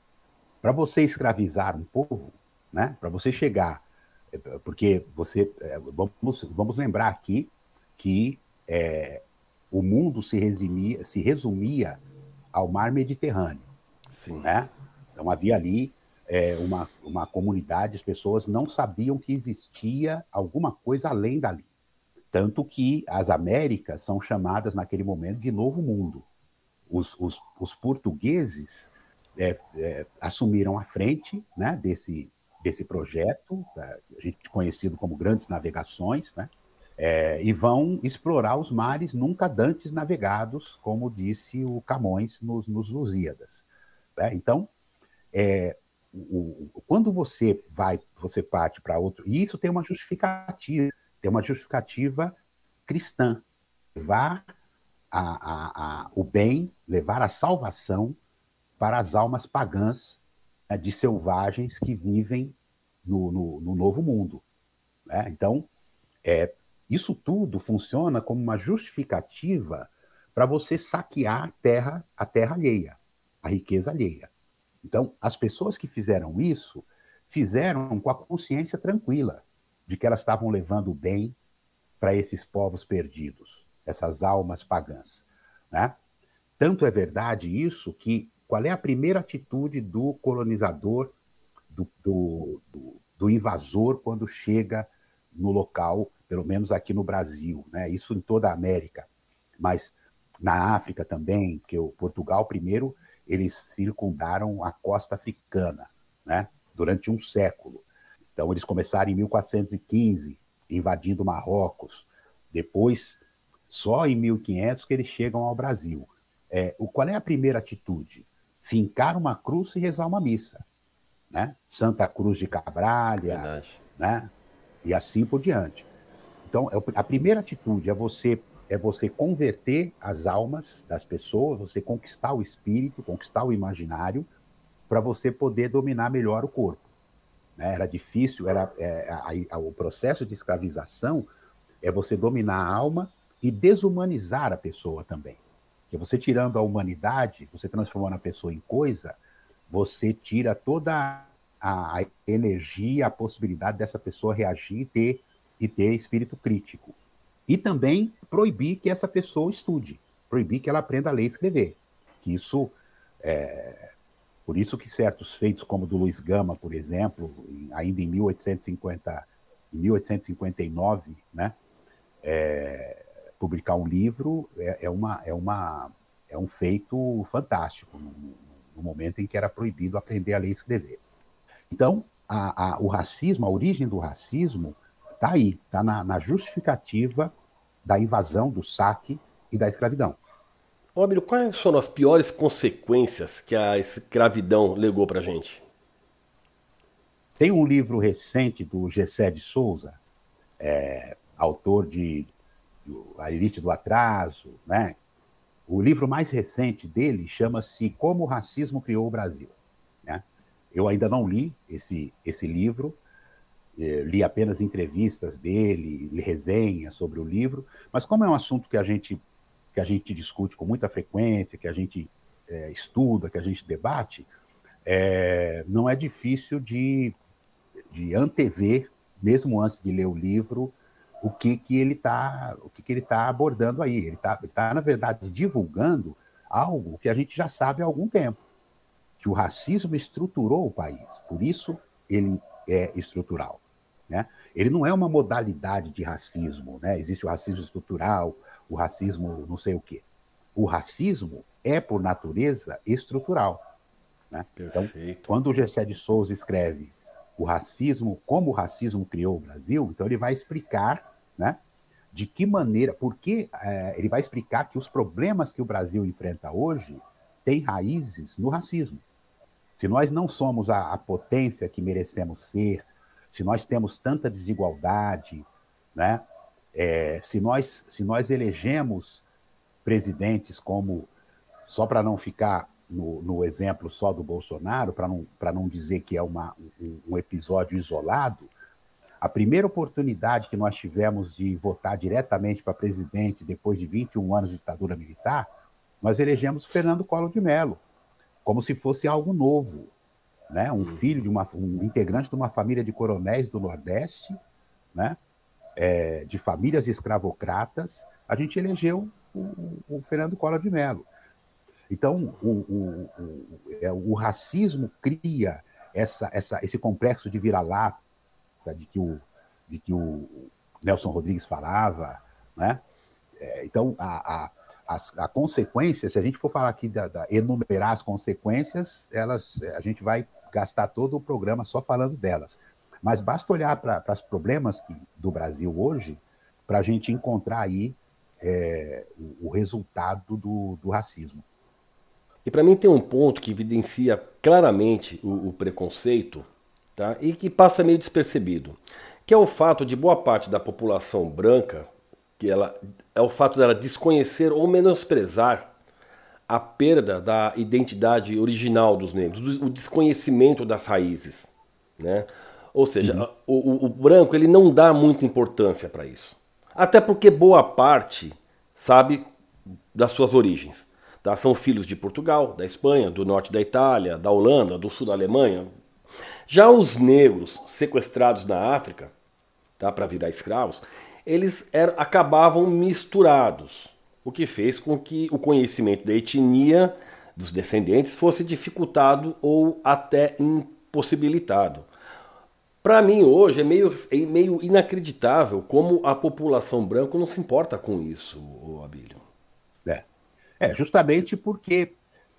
Para você escravizar um povo, né, para você chegar, é, porque você, é, vamos, vamos lembrar aqui que é, o mundo se resumia, se resumia ao mar Mediterrâneo. Sim. Né? Então havia ali é, uma, uma comunidade, as pessoas não sabiam que existia alguma coisa além dali. Tanto que as Américas são chamadas naquele momento de Novo Mundo. Os, os, os portugueses é, é, assumiram a frente né, desse, desse projeto, tá, a gente conhecido como Grandes Navegações, né, é, e vão explorar os mares nunca dantes navegados, como disse o Camões nos, nos Lusíadas. Né? Então, é, o, o, quando você vai, você parte para outro, e isso tem uma justificativa, tem uma justificativa cristã. Levar a, a, a, o bem, levar a salvação para as almas pagãs né, de selvagens que vivem no, no, no novo mundo. Né? Então, é, isso tudo funciona como uma justificativa para você saquear a terra, a terra alheia, a riqueza alheia. Então, as pessoas que fizeram isso fizeram com a consciência tranquila de que elas estavam levando o bem para esses povos perdidos, essas almas pagãs. Né? Tanto é verdade isso que qual é a primeira atitude do colonizador, do, do, do, do invasor, quando chega no local, pelo menos aqui no Brasil, né? isso em toda a América, mas na África também, porque o Portugal primeiro eles circundaram a costa africana, né? durante um século. Então, eles começaram em 1415, invadindo Marrocos. Depois, só em 1500 que eles chegam ao Brasil. É, o, qual é a primeira atitude? Fincar uma cruz e rezar uma missa. Né? Santa Cruz de Cabralha, né? e assim por diante. Então, é a primeira atitude é você é você converter as almas das pessoas, você conquistar o espírito, conquistar o imaginário, para você poder dominar melhor o corpo. Né? Era difícil, era é, a, a, o processo de escravização é você dominar a alma e desumanizar a pessoa também. Que você tirando a humanidade, você transformando a pessoa em coisa, você tira toda a, a energia, a possibilidade dessa pessoa reagir e ter, e ter espírito crítico. E também proibir que essa pessoa estude, proibir que ela aprenda a ler e escrever. Que isso é, por isso que certos feitos, como do Luiz Gama, por exemplo, ainda em 1850, em 1859, né, é, publicar um livro é, é, uma, é, uma, é um feito fantástico, no, no, momento em que era proibido aprender a ler e escrever. Então, a, a, o racismo, a origem do racismo, está aí, está na, na justificativa da invasão, do saque e da escravidão. Óbvio, quais foram as piores consequências que a escravidão legou para a gente? Tem um livro recente do Gessé de Souza, é, autor de A Elite do Atraso, né? O livro mais recente dele chama-se Como o Racismo Criou o Brasil. Né? Eu ainda não li esse, esse livro, eh, li apenas entrevistas dele, resenhas sobre o livro, mas como é um assunto que a gente, que a gente discute com muita frequência, que a gente é, estuda, que a gente debate, é, não é difícil de, de antever, mesmo antes de ler o livro, o que, que ele está o que, que ele tá abordando aí. Ele está, tá, na verdade, divulgando algo que a gente já sabe há algum tempo, que o racismo estruturou o país, por isso ele é estrutural. Né? Ele não é uma modalidade de racismo, né? existe o racismo estrutural, o racismo não sei o quê. O racismo é, por natureza, estrutural. Né? Então, quando o Gessé de Souza escreve o racismo, como o racismo criou o Brasil, então ele vai explicar né, de que maneira, porque é, ele vai explicar que os problemas que o Brasil enfrenta hoje têm raízes no racismo. Se nós não somos a, a potência que merecemos ser, se nós temos tanta desigualdade, né, é, se, nós, se nós elegemos presidentes como só para não ficar no, no, exemplo só do Bolsonaro, para não, não dizer que é uma, um, um, episódio isolado, a primeira oportunidade que nós tivemos de votar diretamente para presidente depois de 21 anos de ditadura militar, nós elegemos Fernando Collor de Mello, como se fosse algo novo. Né? Um filho de uma, um integrante de uma família de coronéis do Nordeste, né? É, de famílias escravocratas, a gente elegeu o, o Fernando Collor de Mello. Então, o, o, o, é, o racismo cria essa, essa, esse complexo de vira-lata de que o, de que o Nelson Rodrigues falava, né? É, então, a, a, a, a, consequência, se a gente for falar aqui, da, da, enumerar as consequências, elas, a gente vai gastar todo o programa só falando delas. Mas basta olhar para os problemas que, do Brasil hoje para a gente encontrar aí é, o, o, resultado do, do racismo. E para mim tem um ponto que evidencia claramente o, o, preconceito tá? e que passa meio despercebido, que é o fato de boa parte da população branca, que ela é o fato dela desconhecer ou menosprezar a perda da identidade original dos negros, o desconhecimento das raízes, né? Ou seja, uhum. o, o, o branco ele não dá muita importância para isso, até porque boa parte sabe das suas origens. Tá? São filhos de Portugal, da Espanha, do norte da Itália, da Holanda, do sul da Alemanha. Já os negros sequestrados na África, tá? para virar escravos, eles eram, acabavam misturados, o que fez com que o conhecimento da etnia dos descendentes fosse dificultado ou até impossibilitado. Para mim, hoje, é meio, é meio inacreditável como a população branca não se importa com isso, Abílio. É, justamente porque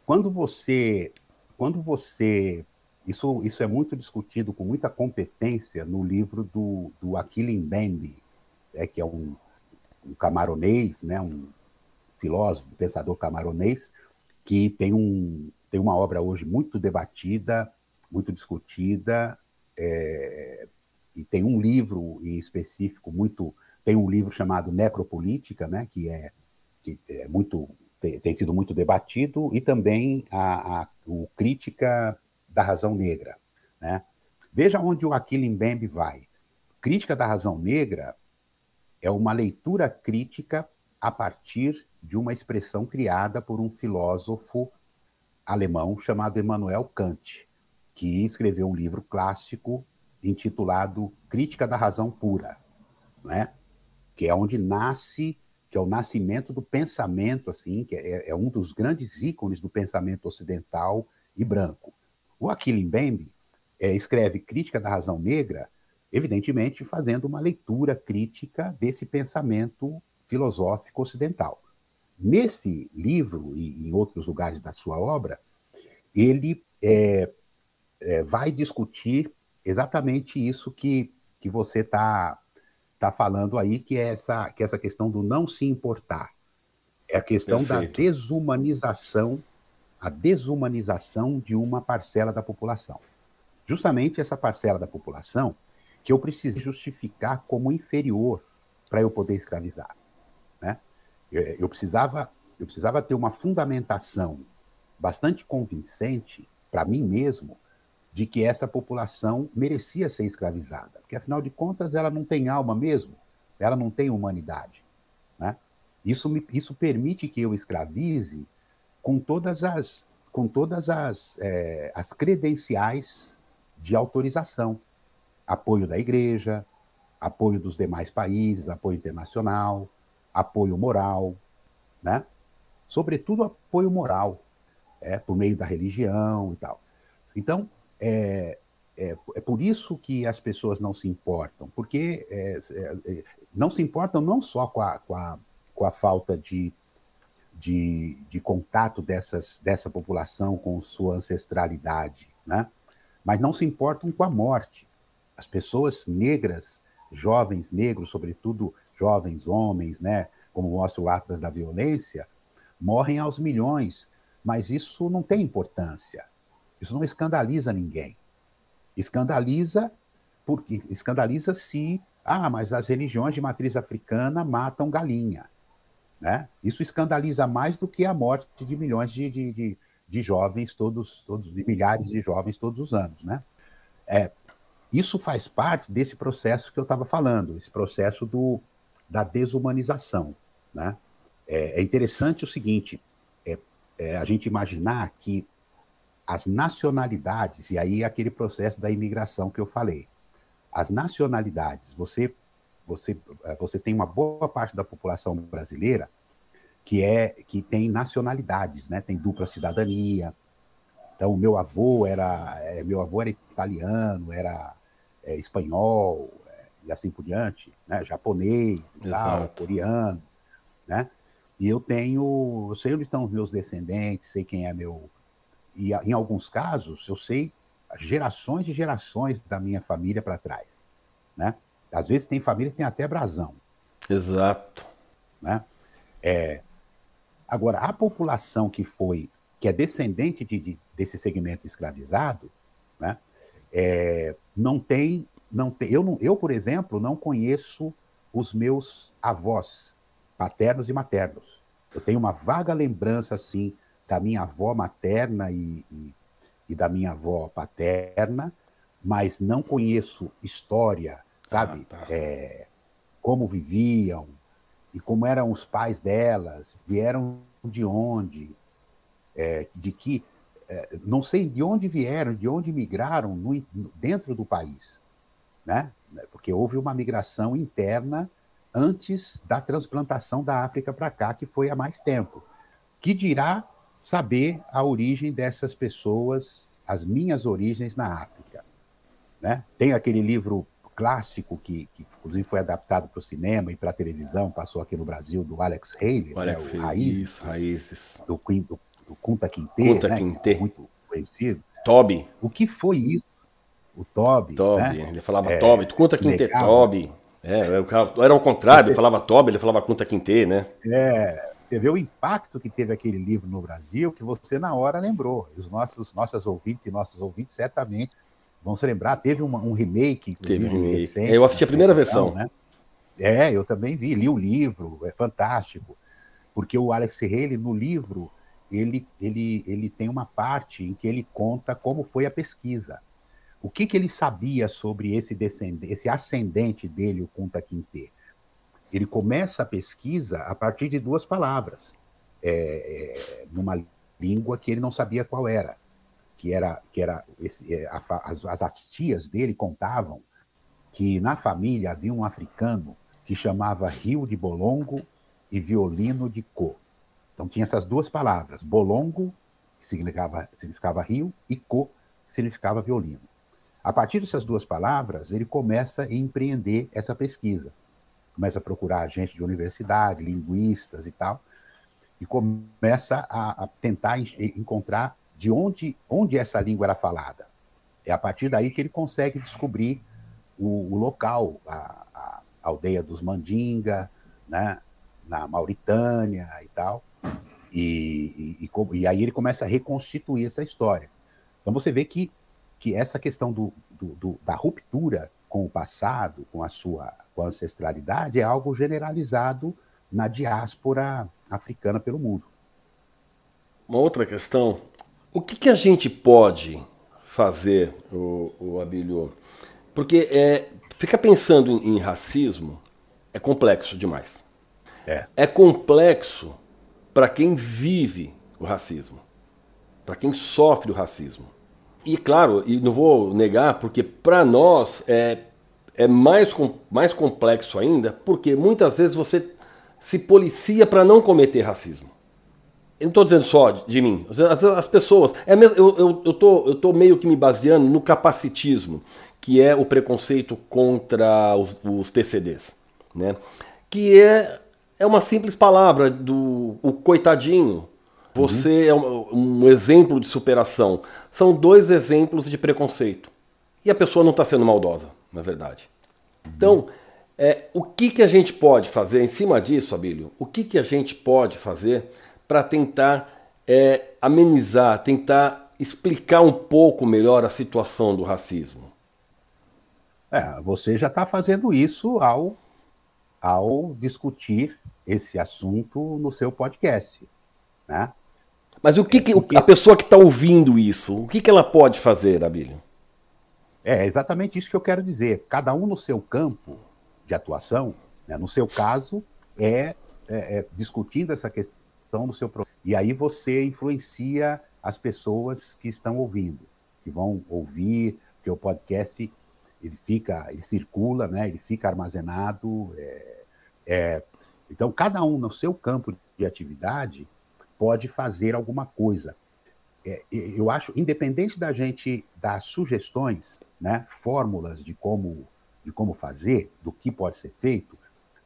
quando você. Quando você. Isso, isso é muito discutido com muita competência no livro do, do Achille Mbembe, é, que é um, um camaronês, né, um filósofo, pensador camaronês, que tem, um, tem uma obra hoje muito debatida, muito discutida, é, e tem um livro em específico muito. Tem um livro chamado Necropolítica, né, que é, que é muito tem, tem sido muito debatido, e também a, a o Crítica da Razão Negra. Né? Veja onde o Aquile Mbembe vai. Crítica da Razão Negra é uma leitura crítica a partir de uma expressão criada por um filósofo alemão chamado Immanuel Kant, que escreveu um livro clássico intitulado Crítica da Razão Pura, né? que é onde nasce que é o nascimento do pensamento, assim, que é, é um dos grandes ícones do pensamento ocidental e branco. O Achille Mbembe é, escreve Crítica da Razão Negra, evidentemente fazendo uma leitura crítica desse pensamento filosófico ocidental. Nesse livro e em outros lugares da sua obra, ele é, é, vai discutir exatamente isso que, que você está está falando aí, que é, essa, que é essa questão do não se importar. É a questão Perfeito. da desumanização, a desumanização de uma parcela da população. Justamente essa parcela da população que eu preciso justificar como inferior para eu poder escravizar. eu precisava, eu precisava ter uma fundamentação bastante convincente para mim mesmo de que essa população merecia ser escravizada, porque afinal de contas ela não tem alma mesmo, ela não tem humanidade, né? Isso, me, isso permite que eu escravize com todas as, com todas as, é, as credenciais de autorização, apoio da igreja, apoio dos demais países, apoio internacional, apoio moral, né? Sobretudo apoio moral, é, por meio da religião e tal. Então, é, é, é, por isso que as pessoas não se importam, porque é, é, é, não se importam não só com a, com a, com a falta de, de, de, contato dessas, dessa população com sua ancestralidade, né? mas não se importam com a morte. As pessoas negras, jovens negros, sobretudo jovens homens, né, como mostra o Atlas da Violência, morrem aos milhões, mas isso não tem importância. Isso não escandaliza ninguém. Escandaliza porque escandaliza se ah, mas as religiões de matriz africana matam galinha. Né? Isso escandaliza mais do que a morte de milhões de, de, de, de jovens, todos, todos, de milhares de jovens todos os anos. Né? É, isso faz parte desse processo que eu estava falando, esse processo do, da desumanização. Né? É, é interessante o seguinte: é, é, a gente imaginar que as nacionalidades, e aí aquele processo da imigração que eu falei, as nacionalidades, você, você, é, você tem uma boa parte da população brasileira que é que tem nacionalidades, né? Tem dupla cidadania. Então, o meu avô era é, meu avô era italiano, era é, espanhol é, e assim por diante, né? Japonês, tal, coreano, né? E eu tenho, eu sei onde estão os meus descendentes, sei quem é meu e em alguns casos eu sei gerações e gerações da minha família para trás, né? Às vezes tem família que tem até brasão. Exato. Né? É, agora, a população que foi, que é descendente de, de, desse segmento escravizado, né? É, não tem, não tem eu, não, eu, por exemplo, não conheço os meus avós paternos e maternos. Eu tenho uma vaga lembrança, assim, da minha avó materna e, e, e, da minha avó paterna, mas não conheço história, sabe? Ah, tá. é, como viviam e como eram os pais delas, vieram de onde, é, de que. É, não sei de onde vieram, de onde migraram no, dentro do país, né? Porque houve uma migração interna antes da transplantação da África para cá, que foi há mais tempo. Que dirá saber a origem dessas pessoas, as minhas origens na África. Né? Tem aquele livro clássico que, que inclusive foi adaptado para o cinema e para a televisão, passou aqui no Brasil, do Alex Haley, né? o Raízes, Raízes. Do, do, do Kunta Kunta né? Kinte. É muito conhecido. Toby. O que foi isso? O Toby. Toby, né? ele falava é, Toby. Kunta Kinte, Toby. É, era o contrário, ele falava Toby, ele falava Kunta Kinte, né? É, você vê o impacto que teve aquele livro no Brasil, que você na hora lembrou. Os nossos, nossas ouvintes e nossos ouvintes certamente vão se lembrar. Teve uma, um remake, inclusive, teve um remake. recente. Eu assisti a primeira versão. Né? É, eu também vi, li o livro, é fantástico. Porque o Alex Haley, no livro, ele, ele, ele tem uma parte em que ele conta como foi a pesquisa. O que, que ele sabia sobre esse descendente, esse ascendente dele, o Kunta Kinte? ele começa a pesquisa a partir de duas palavras, é, é, numa língua que ele não sabia qual era, que era que era esse, é, a, as, as tias dele contavam que na família havia um africano que chamava Rio de Bolongo e Violino de Co. Então tinha essas duas palavras, Bolongo, que significava, significava rio, e Co, que significava violino. A partir dessas duas palavras, ele começa a empreender essa pesquisa começa a procurar gente de universidade, linguistas e tal, e começa a, a tentar encontrar de onde, onde essa língua era falada. É a partir daí que ele consegue descobrir o, o local, a, a, aldeia dos Mandinga, né, na Mauritânia e tal. E, e, e, e, aí ele começa a reconstituir essa história. Então você vê que, que essa questão do, do, do, da ruptura com o passado, com a sua com a ancestralidade, é algo generalizado na diáspora africana pelo mundo. Uma outra questão, o que, que a gente pode fazer, o, o Abílio? Porque é, ficar pensando em, em racismo é complexo demais. É, É complexo para quem vive o racismo, para quem sofre o racismo. E claro, e não vou negar, porque para nós é, é mais, com- mais complexo ainda, porque muitas vezes você se policia para não cometer racismo. Não estou dizendo só de, de mim, as, as pessoas. É mesmo, eu, eu, eu, tô, eu tô meio que me baseando no capacitismo, que é o preconceito contra os, os PCDs. Né? Que é, é uma simples palavra do o coitadinho. Você é um, um exemplo de superação. São dois exemplos de preconceito. E a pessoa não está sendo maldosa, na verdade. Então, é, o que, que a gente pode fazer em cima disso, Abílio? O que, que a gente pode fazer para tentar é, amenizar, tentar explicar um pouco melhor a situação do racismo? É, você já está fazendo isso ao, ao discutir esse assunto no seu podcast, né? Mas o que, que a pessoa que está ouvindo isso, o que, que ela pode fazer, Abílio? É exatamente isso que eu quero dizer. Cada um no seu campo de atuação, né? no seu caso, é, é- é discutindo essa questão no seu programa. E aí você influencia as pessoas que estão ouvindo, que vão ouvir, porque o podcast ele fica, ele circula, né? ele fica armazenado. é- é- então, cada um no seu campo de atividade pode fazer alguma coisa. É, eu acho, independente da gente dar sugestões, né, fórmulas de como, de como fazer, do que pode ser feito,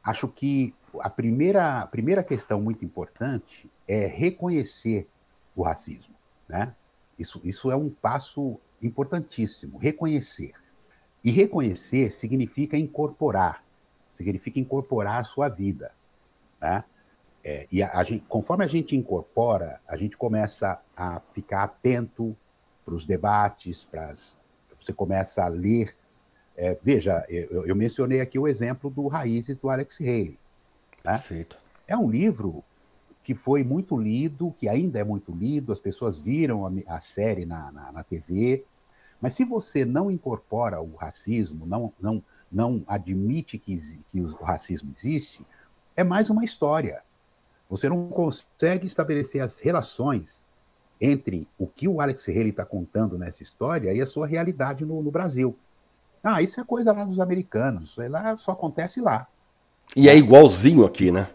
acho que a primeira, a primeira questão muito importante é reconhecer o racismo. Né? Isso, isso é um passo importantíssimo, reconhecer. E reconhecer significa incorporar, significa incorporar a sua vida. Né? É, e a, a gente, conforme a gente incorpora, a gente começa a ficar atento para os debates, pras, você começa a ler. É, veja, eu, eu mencionei aqui o exemplo do Raízes do Alex Haley. Né? Perfeito. É um livro que foi muito lido, que ainda é muito lido, as pessoas viram a, a série na, na, na, TV, mas se você não incorpora o racismo, não, não, não admite que, que o racismo existe, é mais uma história. Você não consegue estabelecer as relações entre o que o Alex Haley está contando nessa história e a sua realidade no, no, Brasil. Ah, isso é coisa lá dos americanos, isso lá só acontece lá. E é igualzinho aqui, né?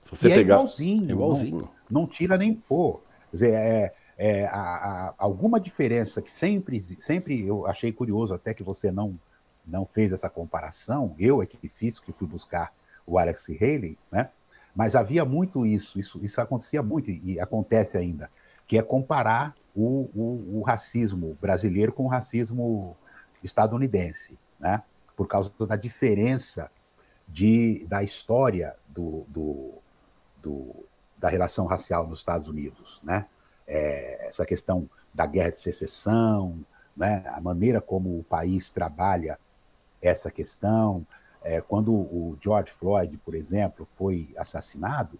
Se você e pegar... é igualzinho. É igualzinho. Não, não, tira nem pôr. Quer dizer, é, é a, a, alguma diferença que sempre, sempre eu achei curioso até que você não, não fez essa comparação, eu é que fiz, que fui buscar o Alex Haley, né? Mas havia muito isso, isso, isso acontecia muito e acontece ainda, que é comparar o, o, o racismo brasileiro com o racismo estadunidense, né? Por causa da diferença de, da história do, do, do, da relação racial nos Estados Unidos, né? É, essa questão da guerra de secessão, né? A maneira como o país trabalha essa questão, é, quando o George Floyd, por exemplo, foi assassinado,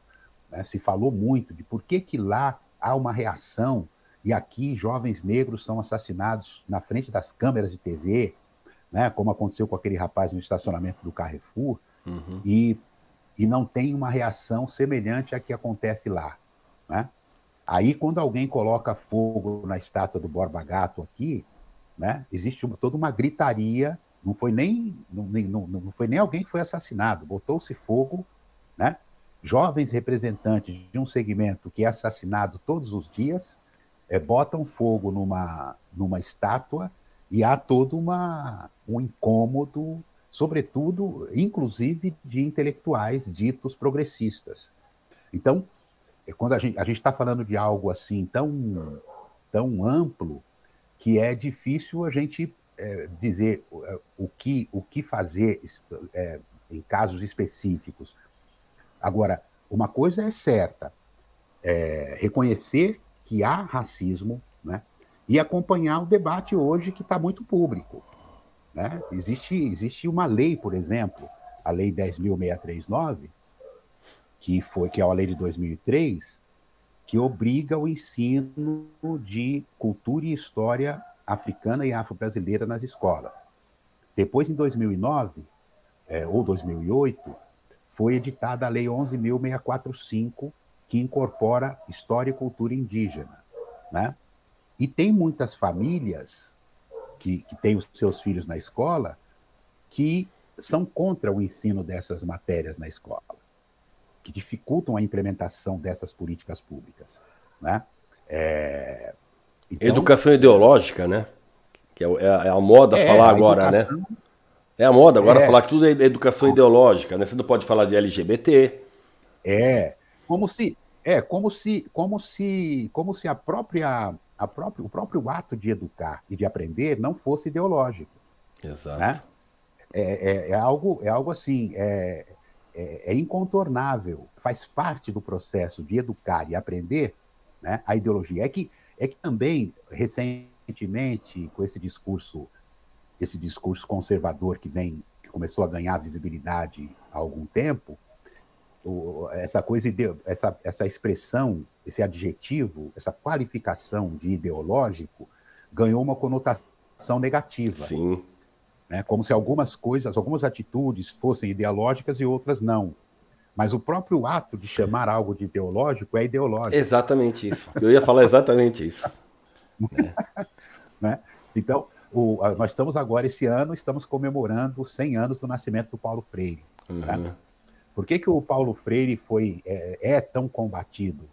né, se falou muito de por que, que lá há uma reação e aqui jovens negros são assassinados na frente das câmeras de TV, né, como aconteceu com aquele rapaz no estacionamento do Carrefour, uhum. e, e não tem uma reação semelhante à que acontece lá. Né? Aí, quando alguém coloca fogo na estátua do Borba Gato aqui, né, existe uma, toda uma gritaria não foi nem não, não, não foi nem alguém que foi assassinado, botou-se fogo, né? Jovens representantes de um segmento que é assassinado todos os dias é, botam fogo numa numa estátua e há todo uma um incômodo, sobretudo, inclusive de intelectuais ditos progressistas. Então, quando a gente está falando de algo assim tão tão amplo que é difícil a gente é, dizer é, o que, o que fazer é, em casos específicos. Agora, uma coisa é certa: é, reconhecer que há racismo né, e acompanhar o debate hoje que está muito público. Né? Existe, existe uma lei, por exemplo, a Lei 10.639, que foi que é a lei de 2003, que obriga o ensino de cultura e história africana e afro-brasileira nas escolas. Depois, em 2009, é, ou 2008, foi editada a Lei 11.645, que incorpora história e cultura indígena. Né? E tem muitas famílias que, que têm os seus filhos na escola que são contra o ensino dessas matérias na escola, que dificultam a implementação dessas políticas públicas. Né? É... Então, educação ideológica, né? Que é, é, é a moda é, falar agora, né? educação... né? É a moda agora é. falar que tudo é educação ideológica, né? Você não pode falar de LGBT. É, como se é como se como se como se a própria a próprio, o próprio ato de educar e de aprender não fosse ideológico. Exato. Né? É, é, é, algo, é algo assim, é, é, é, incontornável, faz parte do processo de educar e aprender né, a ideologia. É que, é que também, recentemente, com esse discurso, esse discurso conservador que vem, que começou a ganhar visibilidade há algum tempo, essa coisa, essa, essa expressão, esse adjetivo, essa qualificação de ideológico ganhou uma conotação negativa. Sim. Né? Como se algumas coisas, algumas atitudes fossem ideológicas e outras não. Mas o próprio ato de chamar algo de ideológico é ideológico. Exatamente isso. Eu ia falar exatamente isso. é. né? Então, o, nós estamos agora, esse ano, estamos comemorando os 100 anos do nascimento do Paulo Freire. Né? Uhum. Né? Por que, que o Paulo Freire foi, é, é tão combatido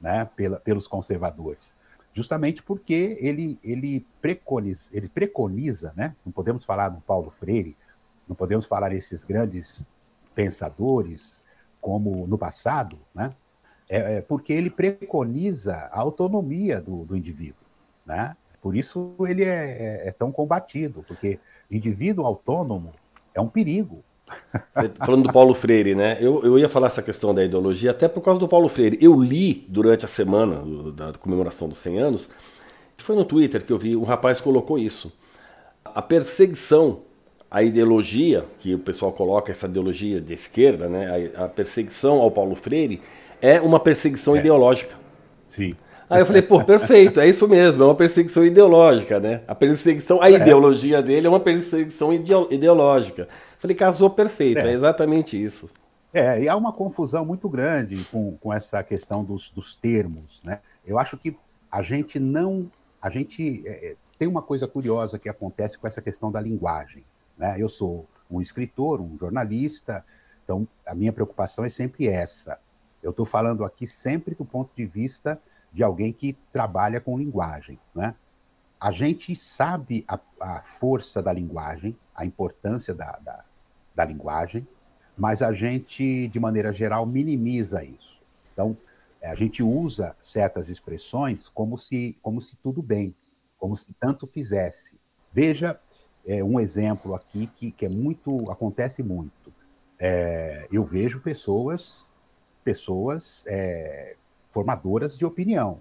né, pela, pelos conservadores? Justamente porque ele, ele, preconiza, ele preconiza, né, não podemos falar do Paulo Freire, não podemos falar esses grandes pensadores como no passado, né, é, é porque ele preconiza a autonomia do, do indivíduo. Né? Por isso ele é, é, é tão combatido, porque indivíduo autônomo é um perigo. Falando do Paulo Freire, né? Eu, eu ia falar essa questão da ideologia até por causa do Paulo Freire. Eu li durante a semana da comemoração dos 100 anos, foi no Twitter que eu vi, um rapaz colocou isso. A perseguição à ideologia, que o pessoal coloca essa ideologia de esquerda, né? A, a perseguição ao Paulo Freire é uma perseguição é. ideológica. Sim. Aí eu falei, pô, perfeito, é isso mesmo, é uma perseguição ideológica, né? A perseguição, a é. ideologia dele é uma perseguição ideológica. Falei, casou perfeito, é, é exatamente isso. É, e há uma confusão muito grande com, com essa questão dos, dos termos, né? Eu acho que a gente não. A gente. É, é, tem uma coisa curiosa que acontece com essa questão da linguagem. Né? Eu sou um escritor, um jornalista, então a minha preocupação é sempre essa. Eu estou falando aqui sempre do ponto de vista de alguém que trabalha com linguagem. Né? A gente sabe a, a força da linguagem, a importância da, da, da linguagem, mas a gente, de maneira geral, minimiza isso. Então, a gente usa certas expressões como se, como se tudo bem, como se tanto fizesse. Veja é, um exemplo aqui que, que é muito acontece muito. É, eu vejo pessoas pessoas é, formadoras de opinião,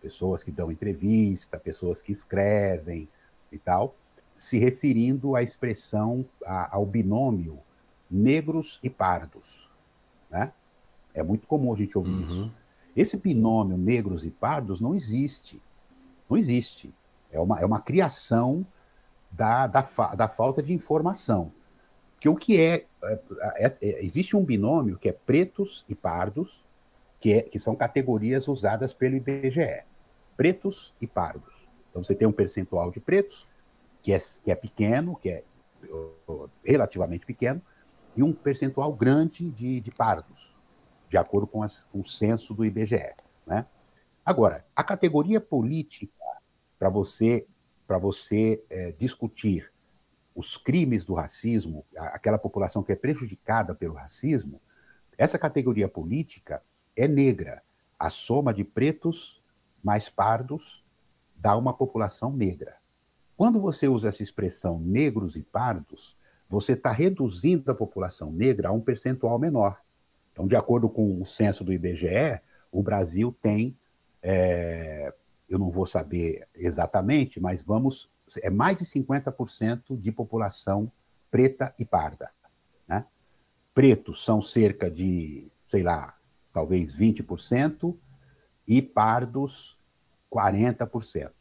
pessoas que dão entrevista, pessoas que escrevem e tal, se referindo à expressão, a, ao binômio negros e pardos. Né? É muito comum a gente ouvir uhum. isso. Esse binômio negros e pardos não existe. Não existe. É uma, é uma criação da, da, fa, da falta de informação. Que o que é, é, é, é, Existe um binômio que é pretos e pardos, que, é, que são categorias usadas pelo IBGE. Pretos e pardos. Então você tem um percentual de pretos, que é, que é pequeno, que é relativamente pequeno, e um percentual grande de, de pardos, de acordo com, as, com, o censo do IBGE. Né? Agora, a categoria política, para você, você é, discutir os crimes do racismo, aquela população que é prejudicada pelo racismo, essa categoria política é negra. A soma de pretos mais pardos dá uma população negra. Quando você usa essa expressão negros e pardos, você está reduzindo a população negra a um percentual menor. Então, de acordo com o censo do IBGE, o Brasil tem, é, eu não vou saber exatamente, mas vamos, é mais de 50% de população preta e parda. Né? Pretos são cerca de sei lá, talvez 20%, e pardos 40%.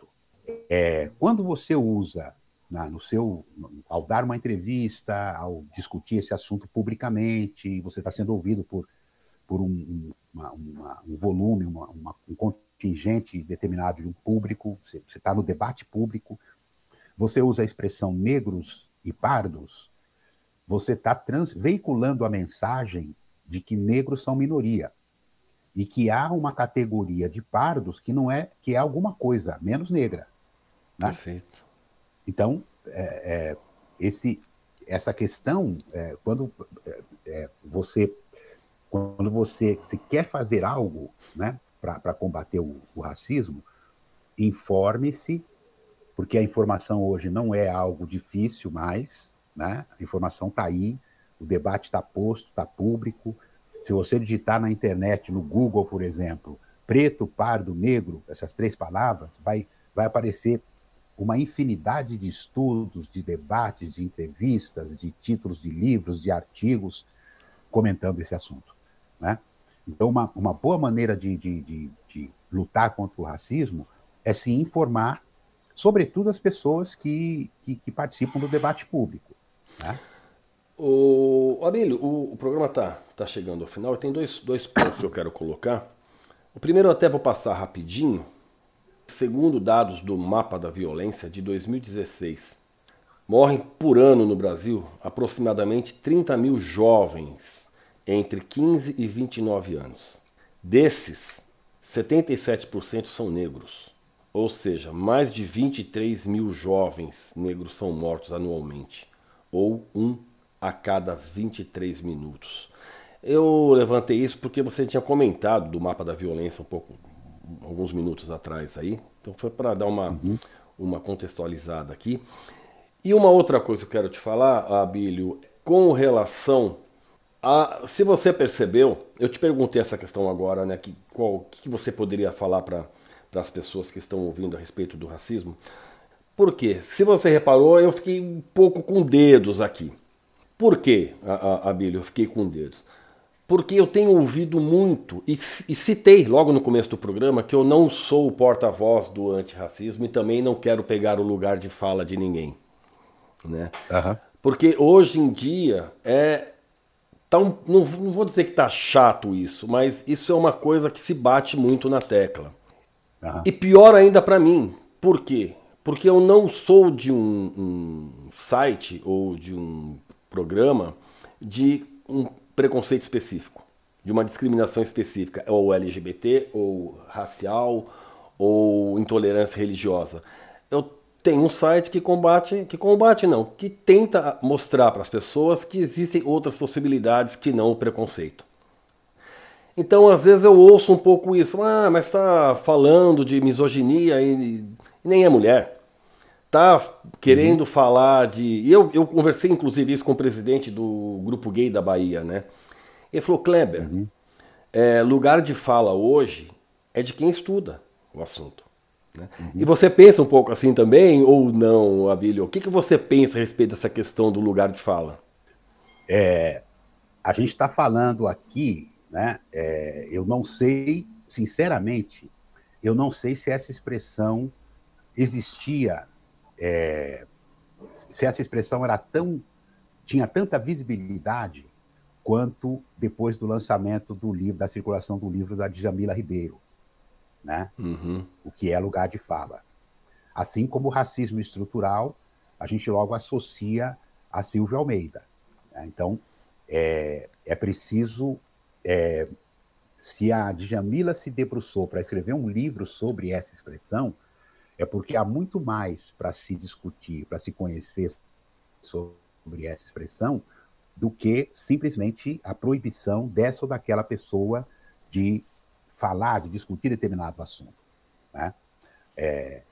É, quando você usa na, no seu, ao dar uma entrevista, ao discutir esse assunto publicamente, você está sendo ouvido por, por um, uma, uma, um volume, uma, um contingente determinado de um público, você está no debate público, você usa a expressão negros e pardos, você está veiculando a mensagem de que negros são minoria e que há uma categoria de pardos que não é que é alguma coisa menos negra. Né? Perfeito. Então é, é, esse essa questão é, quando é, é, você quando você se quer fazer algo, né, para combater o, o racismo, informe-se, porque a informação hoje não é algo difícil mais, né? A informação está aí, o debate está posto, está público. Se você digitar na internet, no Google, por exemplo, preto, pardo, negro, essas três palavras, vai, vai aparecer uma infinidade de estudos, de debates, de entrevistas, de títulos de livros, de artigos comentando esse assunto. Né? Então, uma, uma boa maneira de, de, de, de lutar contra o racismo é se informar, sobretudo as pessoas que, que, que participam do debate público. Né? O Abílio, o, o programa está tá chegando ao final tem dois, dois pontos que eu quero colocar. O primeiro eu até vou passar rapidinho. Segundo dados do Mapa da Violência de 2016, morrem por ano no Brasil aproximadamente 30 mil jovens entre 15 e 29 anos. Desses, 77% são negros, ou seja, mais de 23 mil jovens negros são mortos anualmente, ou um a cada 23 minutos. Eu levantei isso porque você tinha comentado do mapa da violência um pouco, alguns minutos atrás aí. Então foi para dar uma, uhum. uma contextualizada aqui. E uma outra coisa que eu quero te falar, Abílio, com relação a. Se você percebeu, eu te perguntei essa questão agora, né? Que, qual que você poderia falar para as pessoas que estão ouvindo a respeito do racismo? Por quê? Se você reparou, eu fiquei um pouco com dedos aqui. Por quê, Abílio, eu fiquei com dedos? Porque eu tenho ouvido muito, e, e citei logo no começo do programa, que eu não sou o porta-voz do antirracismo e também não quero pegar o lugar de fala de ninguém. Né? Uhum. Porque hoje em dia é. Tá um, não, não vou dizer que tá chato isso, mas isso é uma coisa que se bate muito na tecla. Uhum. E pior ainda para mim. Por quê? Porque eu não sou de um, um site ou de um programa de um preconceito específico, de uma discriminação específica, ou LGBT, ou racial, ou intolerância religiosa. Eu tenho um site que combate, que combate não, que tenta mostrar para as pessoas que existem outras possibilidades que não o preconceito. Então, às vezes eu ouço um pouco isso, ah, mas está falando de misoginia e, e nem é mulher tá querendo uhum. falar de. Eu, eu conversei, inclusive, isso com o presidente do Grupo Gay da Bahia, né? Ele falou, Kleber, uhum. é, lugar de fala hoje é de quem estuda o assunto. Né? Uhum. E você pensa um pouco assim também, ou não, Abílio? O que, que você pensa a respeito dessa questão do lugar de fala? É, a gente está falando aqui, né? É, eu não sei, sinceramente, eu não sei se essa expressão existia é, se essa expressão era tão tinha tanta visibilidade quanto depois do lançamento do livro, da circulação do livro da Djamila Ribeiro, né? Uhum. O que é lugar de fala. Assim como o racismo estrutural, a gente logo associa a Silvio Almeida. Né? Então, é, é preciso. É, se a Djamila se debruçou para escrever um livro sobre essa expressão, é porque há muito mais para se discutir, para se conhecer sobre essa expressão, do que simplesmente a proibição dessa ou daquela pessoa de falar, de discutir determinado assunto. Né? É,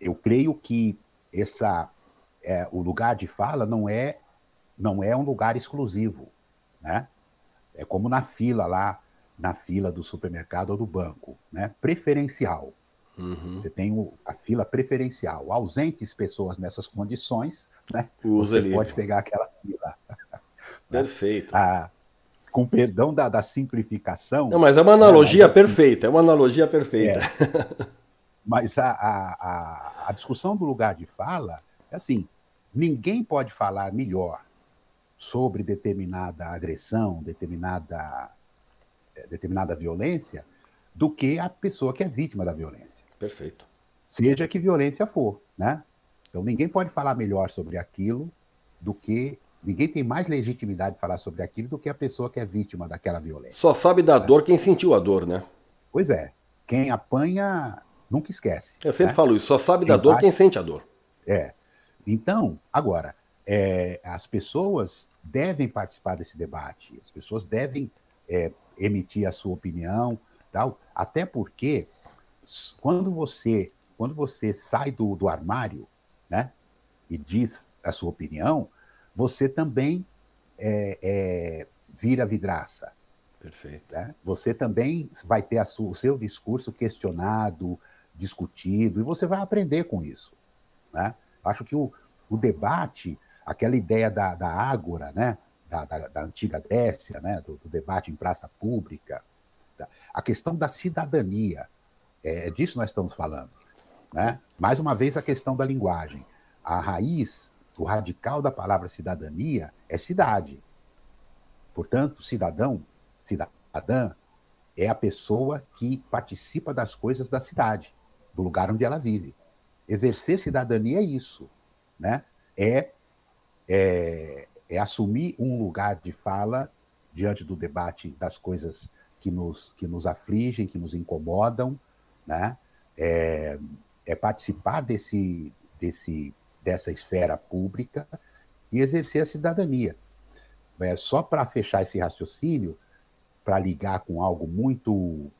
eu creio que essa, é, o lugar de fala não é, não é um lugar exclusivo. Né? É como na fila lá, na fila do supermercado ou do banco, né? preferencial. Uhum. Você tem o, a fila preferencial. Ausentes pessoas nessas condições, né? Usa você ali. pode pegar aquela fila. Perfeito. A, com perdão da, da simplificação. Não, mas é uma analogia né, perfeita, é uma analogia perfeita. É, mas a, a, a discussão do lugar de fala é assim: ninguém pode falar melhor sobre determinada agressão, determinada, eh, determinada violência, do que a pessoa que é vítima da violência. Perfeito. Seja que violência for, né? Então ninguém pode falar melhor sobre aquilo do que ninguém tem mais legitimidade de falar sobre aquilo do que a pessoa que é vítima daquela violência. Só sabe da né? dor quem sentiu a dor, né? Pois é. Quem apanha nunca esquece. Eu sempre né? falo isso. Só sabe quem da dor quem sente a dor. É. Então, agora, é, as pessoas devem participar desse debate, as pessoas devem é, emitir a sua opinião, tal, até porque quando você quando você sai do, do armário, né, e diz a sua opinião, você também é, é, vira vidraça. Perfeito. Né? Você também vai ter sua, o seu discurso questionado, discutido, e você vai aprender com isso. Né? Acho que o, o debate, aquela ideia da, da ágora, né? da, da, da antiga Grécia, né? Do, do, debate em praça pública, a questão da cidadania, é, é disso nós estamos falando. Né? Mais uma vez, a questão da linguagem. A raiz, o radical da palavra cidadania é cidade. Portanto, cidadão, cidadã, é a pessoa que participa das coisas da cidade, do lugar onde ela vive. Exercer cidadania é isso, né? É, é, é assumir um lugar de fala diante do debate das coisas que nos, que nos afligem, que nos incomodam, né? É, é participar desse, desse, dessa esfera pública e exercer a cidadania. É, só para fechar esse raciocínio, para ligar com algo muito,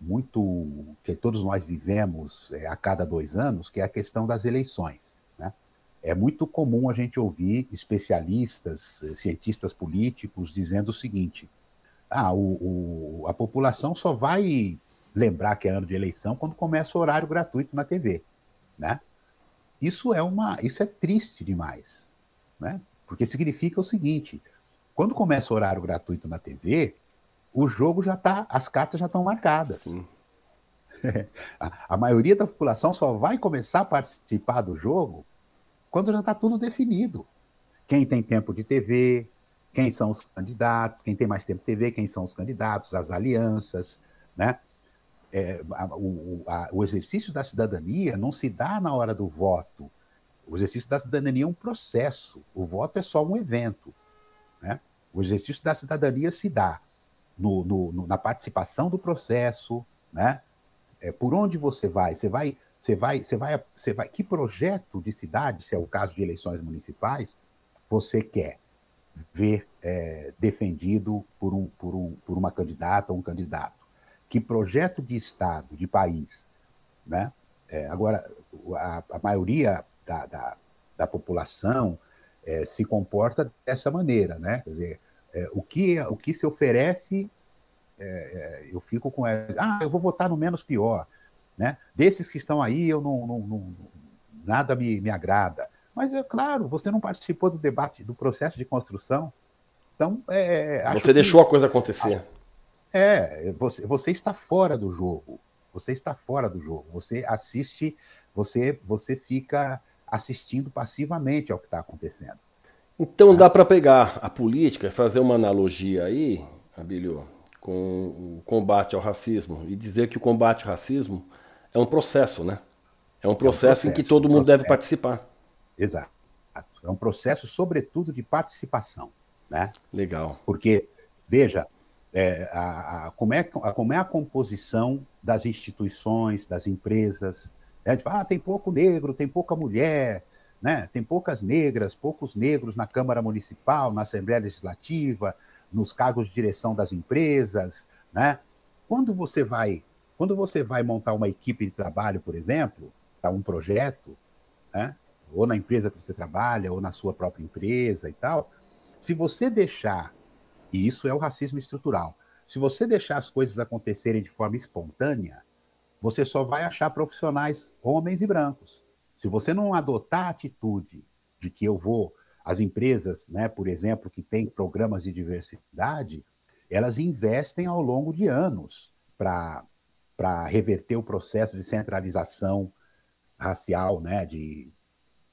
muito que todos nós vivemos é, a cada dois anos, que é a questão das eleições. Né? É muito comum a gente ouvir especialistas, eh, cientistas políticos dizendo o seguinte: ah, o, o, a população só vai lembrar que é ano de eleição quando começa o horário gratuito na TV, né? Isso é uma, isso é triste demais, né? Porque significa o seguinte: quando começa o horário gratuito na TV, o jogo já está, as cartas já estão marcadas. a, a maioria da população só vai começar a participar do jogo quando já está tudo definido. Quem tem tempo de TV, quem são os candidatos, quem tem mais tempo de TV, quem são os candidatos, as alianças, né? É, a, o, a, o exercício da cidadania não se dá na hora do voto. O exercício da cidadania é um processo. O voto é só um evento. Né? O exercício da cidadania se dá no, no, no, na participação do processo, né? É, por onde você vai? Você vai, você vai, você vai, você vai. Que projeto de cidade, se é o caso de eleições municipais, você quer ver é, defendido por, um, por, um, por uma candidata ou um candidato? Que projeto de Estado, de país, né? É, agora, a, a maioria da, da, da população é, se comporta dessa maneira, né? Quer dizer, é, o, que, o que se oferece, é, é, eu fico com... Ah, eu vou votar no menos pior, né? Desses que estão aí, eu não, não, não nada me, me agrada. Mas, é claro, você não participou do debate, do processo de construção, então... É, você deixou que, a coisa acontecer. É, você, você está fora do jogo. Você está fora do jogo. Você assiste, você, você fica assistindo passivamente ao que está acontecendo. Então dá para pegar a política, fazer uma analogia aí, Abílio, com o combate ao racismo e dizer que o combate ao racismo é um processo, né? É um processo, é um processo em que todo mundo deve participar. Exato. É um processo, sobretudo, de participação, né? Legal. Porque, veja, é, a, a, como, é, a, como é a composição das instituições, das empresas. Né? A gente fala, ah, tem pouco negro, tem pouca mulher, né? tem poucas negras, poucos negros na Câmara Municipal, na Assembleia Legislativa, nos cargos de direção das empresas. Né? Quando você vai quando você vai montar uma equipe de trabalho, por exemplo, para um projeto, né? ou na empresa que você trabalha, ou na sua própria empresa e tal, se você deixar e isso é o racismo estrutural. Se você deixar as coisas acontecerem de forma espontânea, você só vai achar profissionais homens e brancos. Se você não adotar a atitude de que eu vou, as empresas, né, por exemplo, que têm programas de diversidade, elas investem ao longo de anos para reverter o processo de centralização racial, né, de,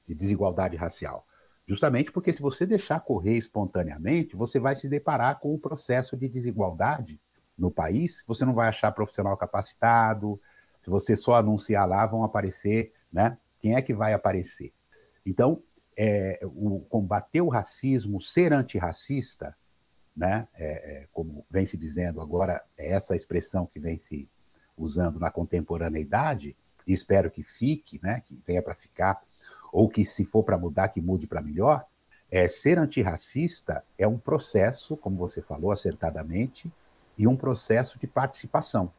de desigualdade racial. Justamente porque se você deixar correr espontaneamente, você vai se deparar com o processo de desigualdade no país, você não vai achar profissional capacitado, se você só anunciar lá, vão aparecer, né? Quem é que vai aparecer? Então, é, o combater o racismo, ser antirracista, né? É, é, como vem se dizendo agora, é essa expressão que vem se usando na contemporaneidade, e espero que fique, né? Que venha para ficar, ou que se for para mudar, que mude para melhor. É, ser antirracista é um processo, como você falou acertadamente, e um processo de participação,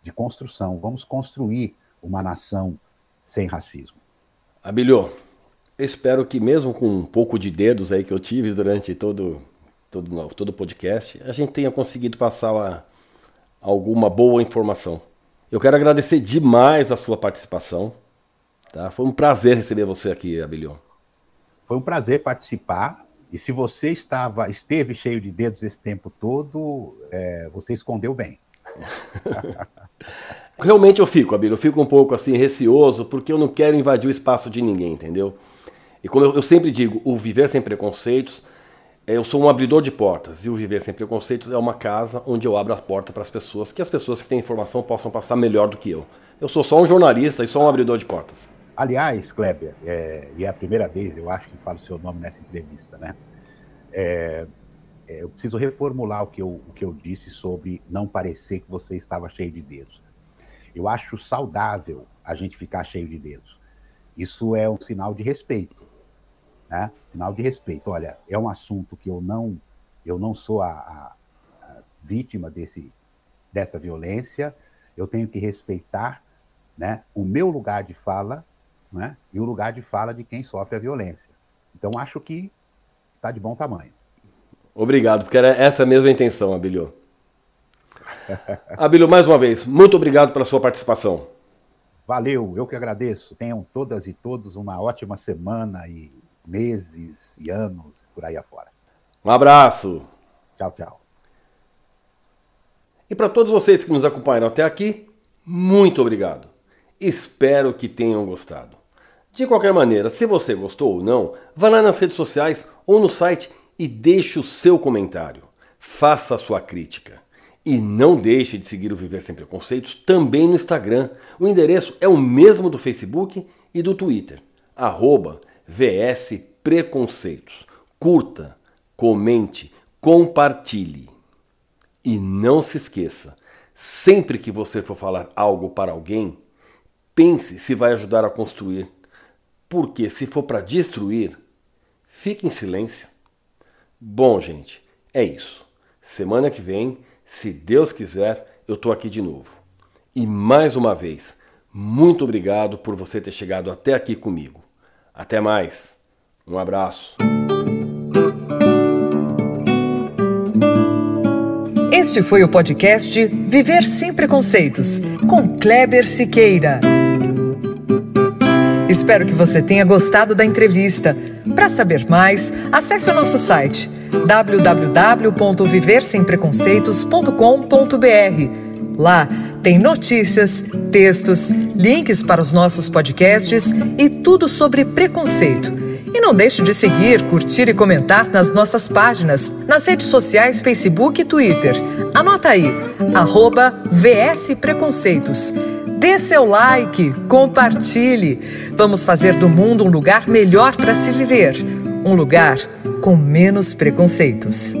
de construção. Vamos construir uma nação sem racismo. Abilio, eu espero que mesmo com um pouco de dedos aí que eu tive durante todo todo todo o podcast, a gente tenha conseguido passar uma, alguma boa informação. Eu quero agradecer demais a sua participação. Tá? Foi um prazer receber você aqui, Abilion. Foi um prazer participar. E se você estava, esteve cheio de dedos esse tempo todo, é, você escondeu bem. Realmente eu fico, Abílio, eu fico um pouco assim receoso, porque eu não quero invadir o espaço de ninguém, entendeu? E como eu, eu sempre digo, o viver sem preconceitos, é, eu sou um abridor de portas, e o viver sem preconceitos é uma casa onde eu abro as portas para as pessoas, que as pessoas que têm informação possam passar melhor do que eu. Eu sou só um jornalista e só um abridor de portas. Aliás, Kleber, é, e é a primeira vez, eu acho, que falo seu nome nessa entrevista, né? É, é, eu preciso reformular o que eu, o que eu disse sobre não parecer que você estava cheio de dedos. Eu acho saudável a gente ficar cheio de dedos. Isso é um sinal de respeito, né? Sinal de respeito. Olha, é um assunto que eu não, eu não sou a, a, a vítima desse, dessa violência. Eu tenho que respeitar, né? O meu lugar de fala né? e o lugar de fala de quem sofre a violência. Então, acho que está de bom tamanho. Obrigado, porque era essa mesma a intenção, Abilio. Abilio, mais uma vez, muito obrigado pela sua participação. Valeu, eu que agradeço. Tenham todas e todos uma ótima semana e meses e anos por aí afora. Um abraço. Tchau, tchau. E para todos vocês que nos acompanharam até aqui, muito obrigado. Espero que tenham gostado. De qualquer maneira, se você gostou ou não, vá lá nas redes sociais ou no site e deixe o seu comentário. Faça a sua crítica. E não deixe de seguir o Viver Sem Preconceitos também no Instagram. O endereço é o mesmo do Facebook e do Twitter. Arroba VS Preconceitos. Curta, comente, compartilhe. E não se esqueça, sempre que você for falar algo para alguém, pense se vai ajudar a construir. Porque se for para destruir, fique em silêncio. Bom, gente, é isso. Semana que vem, se Deus quiser, eu tô aqui de novo. E mais uma vez, muito obrigado por você ter chegado até aqui comigo. Até mais. Um abraço. Este foi o podcast Viver Sem Preconceitos, com Kleber Siqueira. Espero que você tenha gostado da entrevista. Para saber mais, acesse o nosso site www.viversempreconceitos.com.br. Lá tem notícias, textos, links para os nossos podcasts e tudo sobre preconceito. E não deixe de seguir, curtir e comentar nas nossas páginas, nas redes sociais Facebook e Twitter. Anota aí, arroba VS Preconceitos. Dê seu like, compartilhe. Vamos fazer do mundo um lugar melhor para se viver. Um lugar com menos preconceitos.